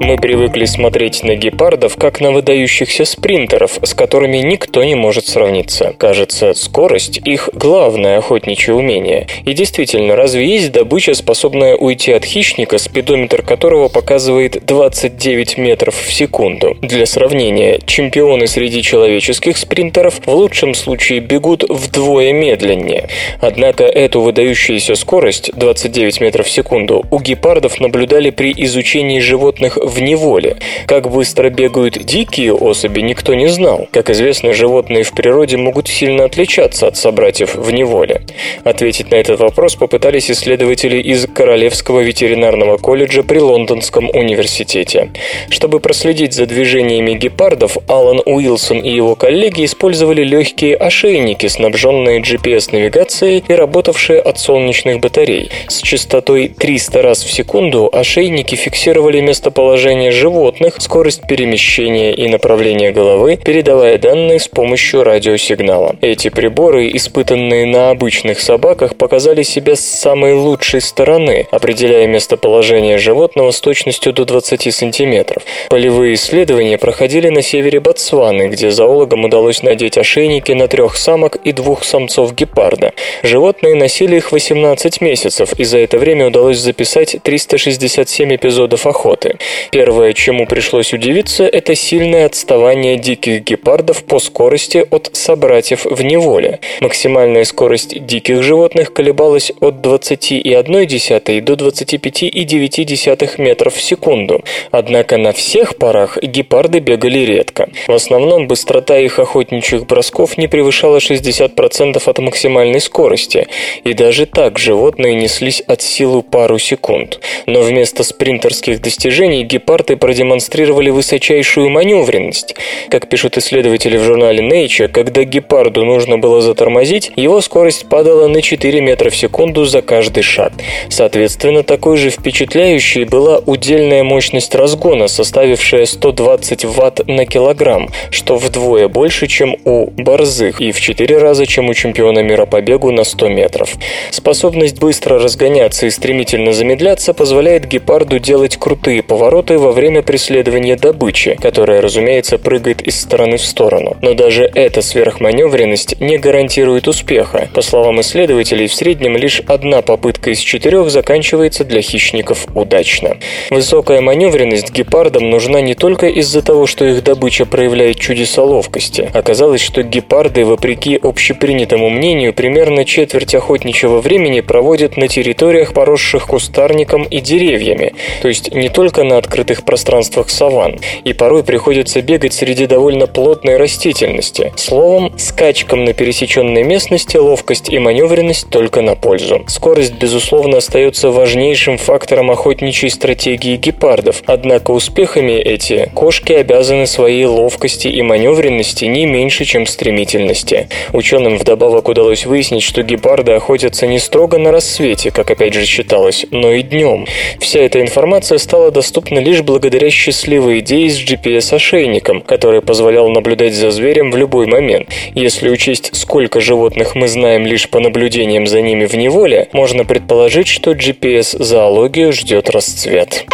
Мы привыкли смотреть на гепардов как на выдающихся спринтеров, с которыми никто не может сравниться. Кажется, скорость – их главное охотничье умение. И действительно, разве есть добыча, способная уйти от хищника, спидометр которого показывает 29 метров в секунду? Для сравнения, чемпионы среди человеческих спринтеров в лучшем случае бегут вдвое медленнее. Однако эту выдающуюся скорость, 29 метров в секунду, у гепардов наблюдали при изучении животных неволе. Как быстро бегают дикие особи, никто не знал. Как известно, животные в природе могут сильно отличаться от собратьев в неволе. Ответить на этот вопрос попытались исследователи из Королевского ветеринарного колледжа при Лондонском университете. Чтобы проследить за движениями гепардов, Алан Уилсон и его коллеги использовали легкие ошейники, снабженные GPS-навигацией и работавшие от солнечных батарей. С частотой 300 раз в секунду ошейники фиксировали местоположение положение животных, скорость перемещения и направление головы, передавая данные с помощью радиосигнала. Эти приборы, испытанные на обычных собаках, показали себя с самой лучшей стороны, определяя местоположение животного с точностью до 20 сантиметров. Полевые исследования проходили на севере Ботсваны, где зоологам удалось надеть ошейники на трех самок и двух самцов гепарда. Животные носили их 18 месяцев, и за это время удалось записать 367 эпизодов охоты. Первое, чему пришлось удивиться, это сильное отставание диких гепардов по скорости от собратьев в неволе. Максимальная скорость диких животных колебалась от 20,1 до 25,9 метров в секунду. Однако на всех парах гепарды бегали редко. В основном быстрота их охотничьих бросков не превышала 60% от максимальной скорости, и даже так животные неслись от силы пару секунд. Но вместо спринтерских достижений гепарды гепарды продемонстрировали высочайшую маневренность. Как пишут исследователи в журнале Nature, когда гепарду нужно было затормозить, его скорость падала на 4 метра в секунду за каждый шаг. Соответственно, такой же впечатляющей была удельная мощность разгона, составившая 120 ватт на килограмм, что вдвое больше, чем у борзых, и в 4 раза, чем у чемпиона мира по бегу на 100 метров. Способность быстро разгоняться и стремительно замедляться позволяет гепарду делать крутые повороты высоты во время преследования добычи, которая, разумеется, прыгает из стороны в сторону. Но даже эта сверхманевренность не гарантирует успеха. По словам исследователей, в среднем лишь одна попытка из четырех заканчивается для хищников удачно. Высокая маневренность гепардам нужна не только из-за того, что их добыча проявляет чудеса ловкости. Оказалось, что гепарды, вопреки общепринятому мнению, примерно четверть охотничьего времени проводят на территориях, поросших кустарником и деревьями, то есть не только на открытых пространствах саван, и порой приходится бегать среди довольно плотной растительности. Словом, скачкам на пересеченной местности ловкость и маневренность только на пользу. Скорость, безусловно, остается важнейшим фактором охотничьей стратегии гепардов, однако успехами эти кошки обязаны своей ловкости и маневренности не меньше, чем стремительности. Ученым вдобавок удалось выяснить, что гепарды охотятся не строго на рассвете, как опять же считалось, но и днем. Вся эта информация стала доступна лишь благодаря счастливой идее с GPS-ошейником, который позволял наблюдать за зверем в любой момент. Если учесть, сколько животных мы знаем лишь по наблюдениям за ними в неволе, можно предположить, что GPS-зоологию ждет расцвет.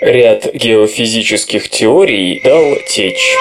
Ряд геофизических теорий дал течь.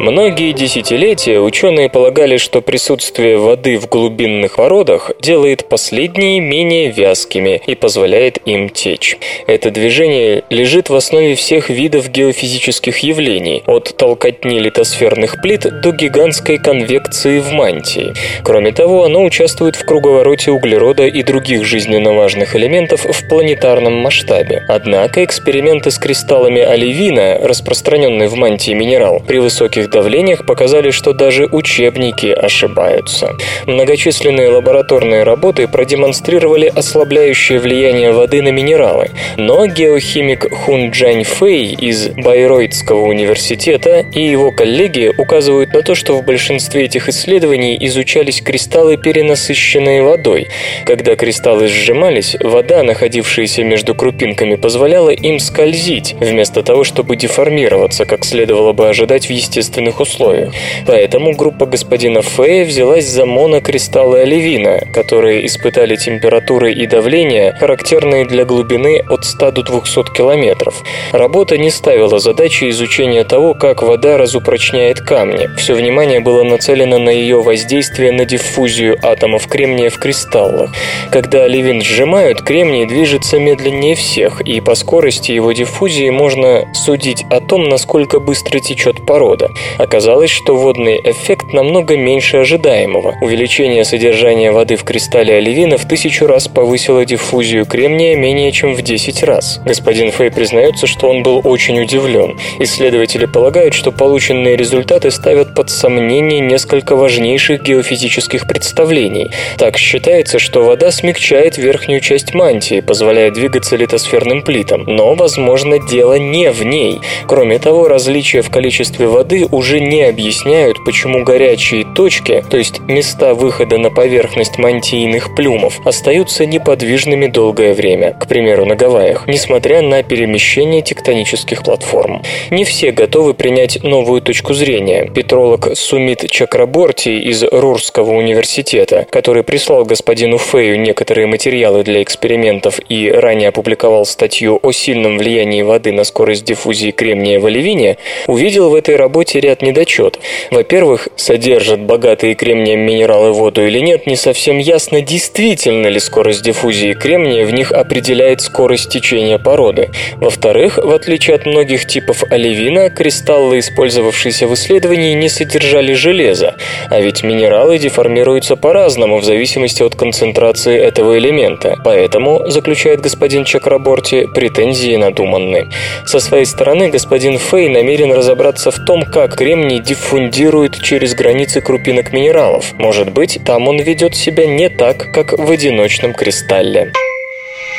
Многие десятилетия ученые полагали, что присутствие воды в глубинных породах делает последние менее вязкими и позволяет им течь. Это движение лежит в основе всех видов геофизических явлений, от толкотни литосферных плит до гигантской конвекции в мантии. Кроме того, оно участвует в круговороте углерода и других жизненно важных элементов в планетарном масштабе. Однако эксперименты с кристаллами оливина, распространенные в мантии минерал, при высоких давлениях показали, что даже учебники ошибаются. Многочисленные лабораторные работы продемонстрировали ослабляющее влияние воды на минералы, но геохимик Хун Джань Фэй из Байройтского университета и его коллеги указывают на то, что в большинстве этих исследований изучались кристаллы, перенасыщенные водой. Когда кристаллы сжимались, вода, находившаяся между крупинками, позволяла им скользить, вместо того, чтобы деформироваться, как следовало бы ожидать в естественном естественных условиях. Поэтому группа господина Фея взялась за монокристаллы оливина, которые испытали температуры и давление, характерные для глубины от 100 до 200 километров. Работа не ставила задачи изучения того, как вода разупрочняет камни. Все внимание было нацелено на ее воздействие на диффузию атомов кремния в кристаллах. Когда оливин сжимают, кремний движется медленнее всех, и по скорости его диффузии можно судить о том, насколько быстро течет порода. Оказалось, что водный эффект намного меньше ожидаемого. Увеличение содержания воды в кристалле оливина в тысячу раз повысило диффузию кремния менее чем в 10 раз. Господин Фэй признается, что он был очень удивлен. Исследователи полагают, что полученные результаты ставят под сомнение несколько важнейших геофизических представлений. Так считается, что вода смягчает верхнюю часть мантии, позволяя двигаться литосферным плитам. Но, возможно, дело не в ней. Кроме того, различия в количестве воды уже не объясняют, почему горячие точки, то есть места выхода на поверхность мантийных плюмов, остаются неподвижными долгое время, к примеру, на Гавайях, несмотря на перемещение тектонических платформ. Не все готовы принять новую точку зрения. Петролог Сумит Чакраборти из Рурского университета, который прислал господину Фею некоторые материалы для экспериментов и ранее опубликовал статью о сильном влиянии воды на скорость диффузии кремния в оливине, увидел в этой работе ряд недочетов. Во-первых, содержат богатые кремнием минералы воду или нет, не совсем ясно, действительно ли скорость диффузии кремния в них определяет скорость течения породы. Во-вторых, в отличие от многих типов оливина, кристаллы, использовавшиеся в исследовании, не содержали железа, а ведь минералы деформируются по-разному в зависимости от концентрации этого элемента. Поэтому, заключает господин Чакраборти, претензии надуманны. Со своей стороны, господин Фей намерен разобраться в том, как кремний диффундирует через границы крупинок минералов. Может быть, там он ведет себя не так, как в одиночном кристалле.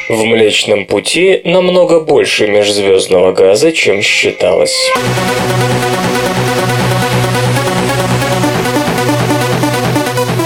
В Млечном Пути намного больше межзвездного газа, чем считалось.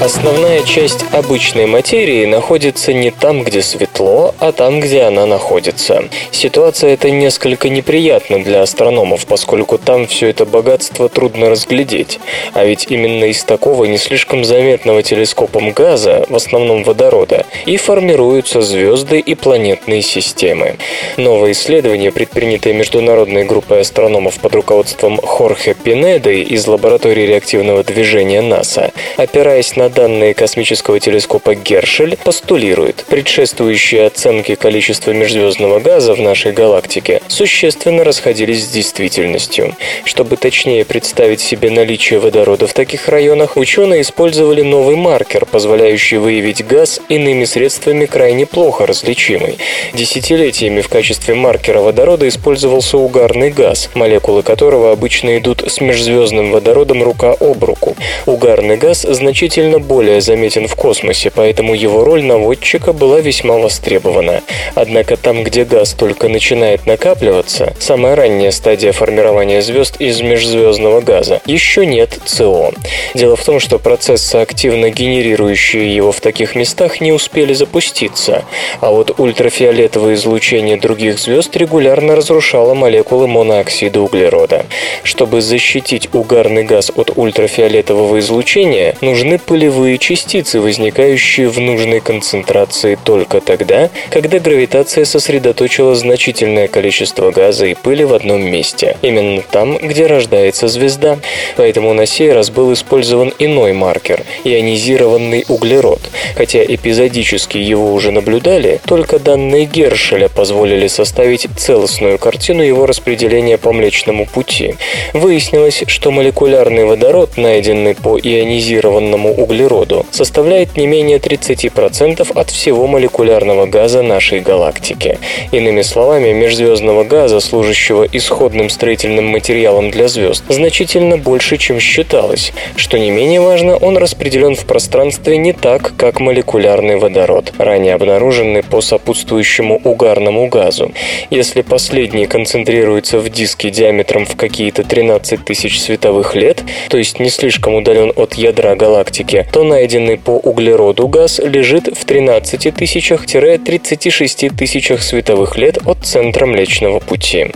Основная часть обычной материи находится не там, где светло, а там, где она находится. Ситуация эта несколько неприятна для астрономов, поскольку там все это богатство трудно разглядеть. А ведь именно из такого не слишком заметного телескопом газа, в основном водорода, и формируются звезды и планетные системы. Новое исследование, предпринятое международной группой астрономов под руководством Хорхе Пинеды из лаборатории реактивного движения НАСА, опираясь на данные космического телескопа Гершель, постулирует, предшествующие оценки количества межзвездного газа в нашей галактике существенно расходились с действительностью. Чтобы точнее представить себе наличие водорода в таких районах, ученые использовали новый маркер, позволяющий выявить газ иными средствами крайне плохо различимый. Десятилетиями в качестве маркера водорода использовался угарный газ, молекулы которого обычно идут с межзвездным водородом рука об руку. Угарный газ значительно более заметен в космосе, поэтому его роль наводчика была весьма востребована. Однако там, где газ только начинает накапливаться, самая ранняя стадия формирования звезд из межзвездного газа, еще нет ЦО. Дело в том, что процессы, активно генерирующие его в таких местах, не успели запуститься, а вот ультрафиолетовое излучение других звезд регулярно разрушало молекулы монооксида углерода. Чтобы защитить угарный газ от ультрафиолетового излучения, нужны пылевые частицы, возникающие в нужной концентрации только тогда, когда гравитация сосредоточила значительное количество газа и пыли в одном месте, именно там, где рождается звезда. Поэтому на сей раз был использован иной маркер – ионизированный углерод. Хотя эпизодически его уже наблюдали, только данные Гершеля позволили составить целостную картину его распределения по Млечному пути. Выяснилось, что молекулярный водород, найденный по ионизированному углероду, составляет не менее 30% от всего молекулярного газа нашей галактики. Иными словами, межзвездного газа, служащего исходным строительным материалом для звезд, значительно больше, чем считалось. Что не менее важно, он распределен в пространстве не так, как молекулярный водород, ранее обнаруженный по сопутствующему угарному газу. Если последний концентрируется в диске диаметром в какие-то 13 тысяч световых лет, то есть не слишком удален от ядра галактики, то найденный по углероду газ лежит в 13 тысячах-36 тысячах световых лет от центра Млечного Пути.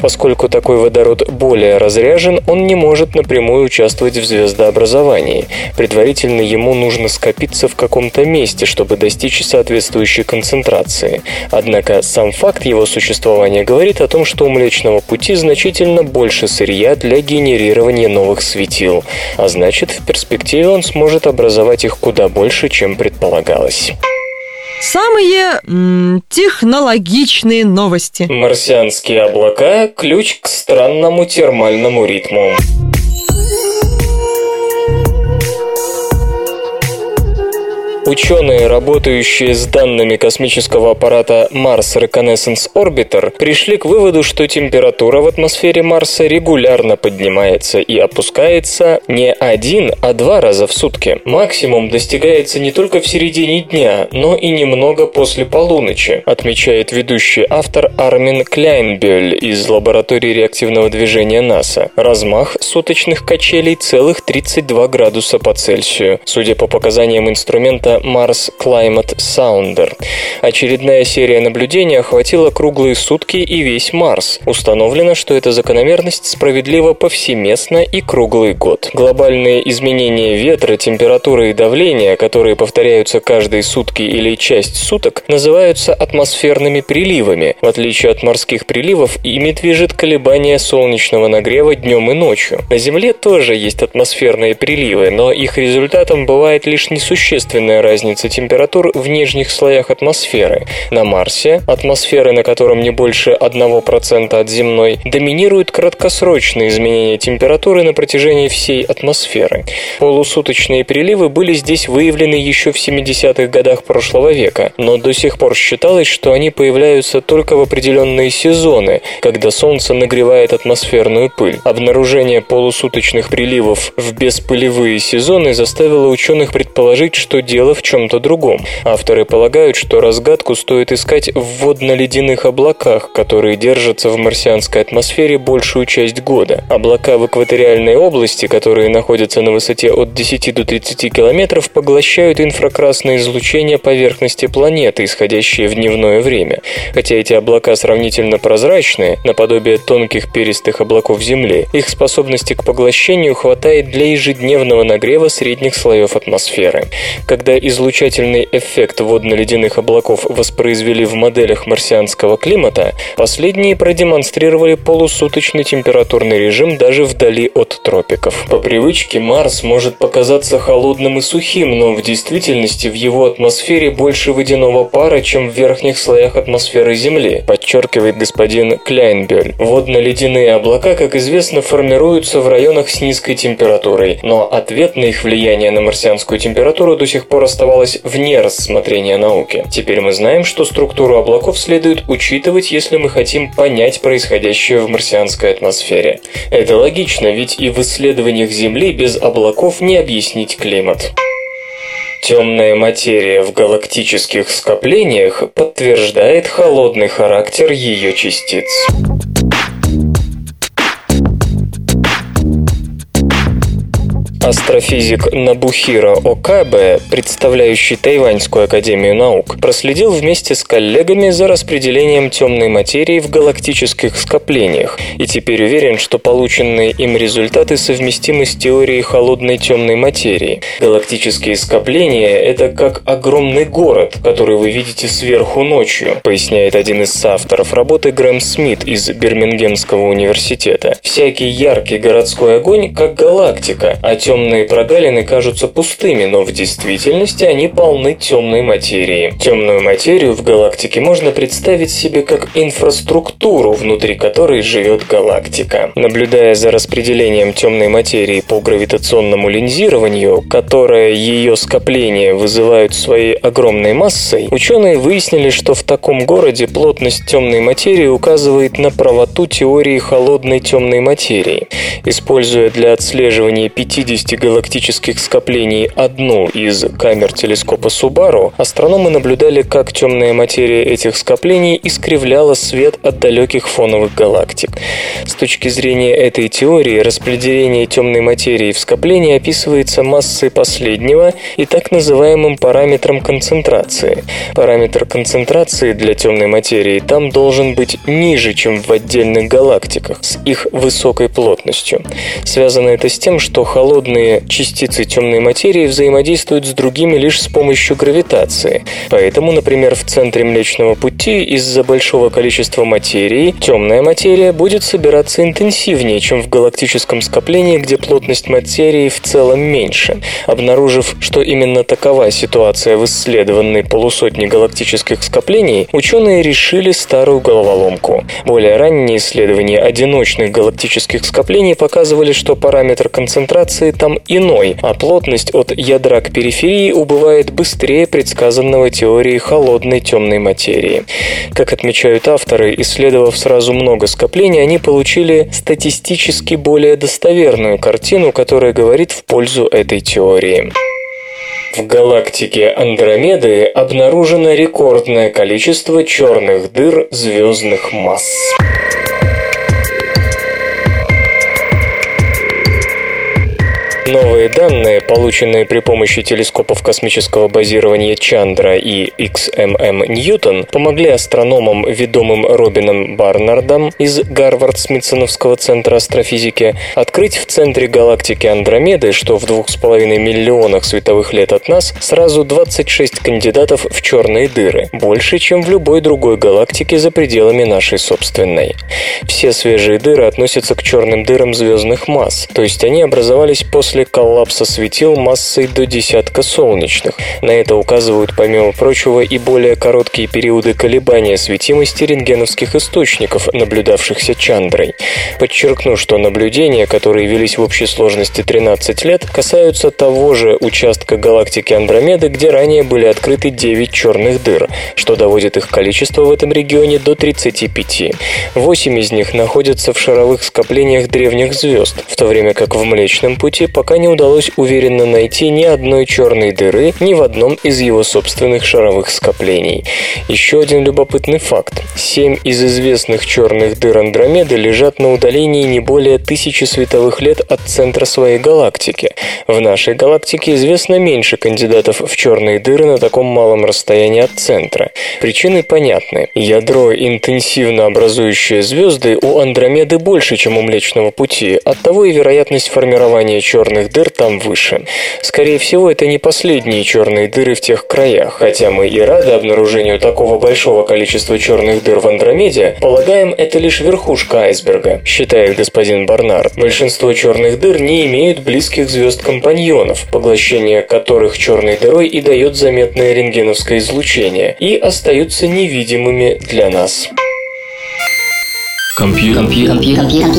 Поскольку такой водород более разряжен, он не может напрямую участвовать в звездообразовании. Предварительно ему нужно скопиться в каком-то месте, чтобы достичь соответствующей концентрации. Однако сам факт его существования говорит о том, что у Млечного Пути значительно больше сырья для генерирования новых светил, а значит, в перспективе он сможет образовать их куда больше, чем предполагалось. Самые м, технологичные новости. Марсианские облака – ключ к странному термальному ритму. Ученые, работающие с данными космического аппарата Mars Reconnaissance Orbiter, пришли к выводу, что температура в атмосфере Марса регулярно поднимается и опускается не один, а два раза в сутки. Максимум достигается не только в середине дня, но и немного после полуночи, отмечает ведущий автор Армин Кляйнбюль из лаборатории реактивного движения НАСА. Размах суточных качелей целых 32 градуса по Цельсию. Судя по показаниям инструмента Mars Climate Sounder. Очередная серия наблюдений охватила круглые сутки и весь Марс. Установлено, что эта закономерность справедлива повсеместно и круглый год. Глобальные изменения ветра, температуры и давления, которые повторяются каждые сутки или часть суток, называются атмосферными приливами. В отличие от морских приливов, ими движет колебания солнечного нагрева днем и ночью. На Земле тоже есть атмосферные приливы, но их результатом бывает лишь несущественная разница температур в нижних слоях атмосферы. На Марсе, атмосферы на котором не больше 1% от земной, доминируют краткосрочные изменения температуры на протяжении всей атмосферы. Полусуточные приливы были здесь выявлены еще в 70-х годах прошлого века, но до сих пор считалось, что они появляются только в определенные сезоны, когда Солнце нагревает атмосферную пыль. Обнаружение полусуточных приливов в беспылевые сезоны заставило ученых предположить, что дело в чем-то другом. Авторы полагают, что разгадку стоит искать в водно-ледяных облаках, которые держатся в марсианской атмосфере большую часть года. Облака в экваториальной области, которые находятся на высоте от 10 до 30 километров, поглощают инфракрасное излучение поверхности планеты, исходящее в дневное время. Хотя эти облака сравнительно прозрачные, наподобие тонких перистых облаков Земли, их способности к поглощению хватает для ежедневного нагрева средних слоев атмосферы. Когда излучательный эффект водно-ледяных облаков воспроизвели в моделях марсианского климата, последние продемонстрировали полусуточный температурный режим даже вдали от тропиков. По привычке Марс может показаться холодным и сухим, но в действительности в его атмосфере больше водяного пара, чем в верхних слоях атмосферы Земли, подчеркивает господин Кляйнбель. Водно-ледяные облака, как известно, формируются в районах с низкой температурой, но ответ на их влияние на марсианскую температуру до сих пор оставалось вне рассмотрения науки. Теперь мы знаем, что структуру облаков следует учитывать, если мы хотим понять происходящее в марсианской атмосфере. Это логично, ведь и в исследованиях Земли без облаков не объяснить климат. Темная материя в галактических скоплениях подтверждает холодный характер ее частиц. Астрофизик Набухира Окабе, представляющий Тайваньскую академию наук, проследил вместе с коллегами за распределением темной материи в галактических скоплениях и теперь уверен, что полученные им результаты совместимы с теорией холодной темной материи. Галактические скопления – это как огромный город, который вы видите сверху ночью, поясняет один из соавторов работы Грэм Смит из Бирмингемского университета. Всякий яркий городской огонь как галактика, а темная темные прогалины кажутся пустыми, но в действительности они полны темной материи. Темную материю в галактике можно представить себе как инфраструктуру, внутри которой живет галактика. Наблюдая за распределением темной материи по гравитационному линзированию, которое ее скопления вызывают своей огромной массой, ученые выяснили, что в таком городе плотность темной материи указывает на правоту теории холодной темной материи. Используя для отслеживания 50 50 галактических скоплений одну из камер телескопа Субару, астрономы наблюдали, как темная материя этих скоплений искривляла свет от далеких фоновых галактик. С точки зрения этой теории, распределение темной материи в скоплении описывается массой последнего и так называемым параметром концентрации. Параметр концентрации для темной материи там должен быть ниже, чем в отдельных галактиках, с их высокой плотностью. Связано это с тем, что холодные Крупные частицы темной материи взаимодействуют с другими лишь с помощью гравитации. Поэтому, например, в центре Млечного Пути из-за большого количества материи темная материя будет собираться интенсивнее, чем в галактическом скоплении, где плотность материи в целом меньше. Обнаружив, что именно такова ситуация в исследованной полусотне галактических скоплений, ученые решили старую головоломку. Более ранние исследования одиночных галактических скоплений показывали, что параметр концентрации там там иной, а плотность от ядра к периферии убывает быстрее предсказанного теорией холодной темной материи. Как отмечают авторы, исследовав сразу много скоплений, они получили статистически более достоверную картину, которая говорит в пользу этой теории. В галактике Андромеды обнаружено рекордное количество черных дыр звездных масс. Новые данные, полученные при помощи телескопов космического базирования Чандра и XMM Ньютон, помогли астрономам, ведомым Робином Барнардом из Гарвард-Смитсоновского центра астрофизики, открыть в центре галактики Андромеды, что в двух с половиной миллионах световых лет от нас, сразу 26 кандидатов в черные дыры, больше, чем в любой другой галактике за пределами нашей собственной. Все свежие дыры относятся к черным дырам звездных масс, то есть они образовались после после коллапса светил массой до десятка солнечных. На это указывают, помимо прочего, и более короткие периоды колебания светимости рентгеновских источников, наблюдавшихся Чандрой. Подчеркну, что наблюдения, которые велись в общей сложности 13 лет, касаются того же участка галактики Андромеды, где ранее были открыты 9 черных дыр, что доводит их количество в этом регионе до 35. Восемь из них находятся в шаровых скоплениях древних звезд, в то время как в Млечном Пути по пока не удалось уверенно найти ни одной черной дыры ни в одном из его собственных шаровых скоплений. Еще один любопытный факт. Семь из известных черных дыр Андромеды лежат на удалении не более тысячи световых лет от центра своей галактики. В нашей галактике известно меньше кандидатов в черные дыры на таком малом расстоянии от центра. Причины понятны. Ядро, интенсивно образующее звезды, у Андромеды больше, чем у Млечного Пути, оттого и вероятность формирования черных дыр там выше. Скорее всего, это не последние черные дыры в тех краях, хотя мы и рады обнаружению такого большого количества черных дыр в Андромеде, полагаем, это лишь верхушка айсберга, считает господин Барнард. Большинство черных дыр не имеют близких звезд-компаньонов, поглощение которых черной дырой и дает заметное рентгеновское излучение, и остаются невидимыми для нас. Компьютер.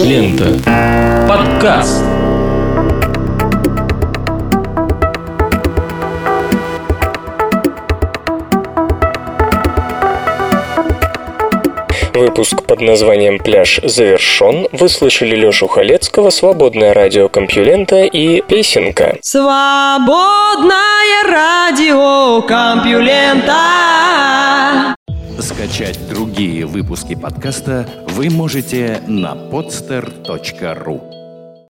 Лента. Подкаст. Выпуск под названием «Пляж» завершен. Вы слышали Лёшу Халецкого, «Свободное радио Компьюлента» и «Песенка». Свободное радио Компьюлента. Скачать другие выпуски подкаста вы можете на podster.ru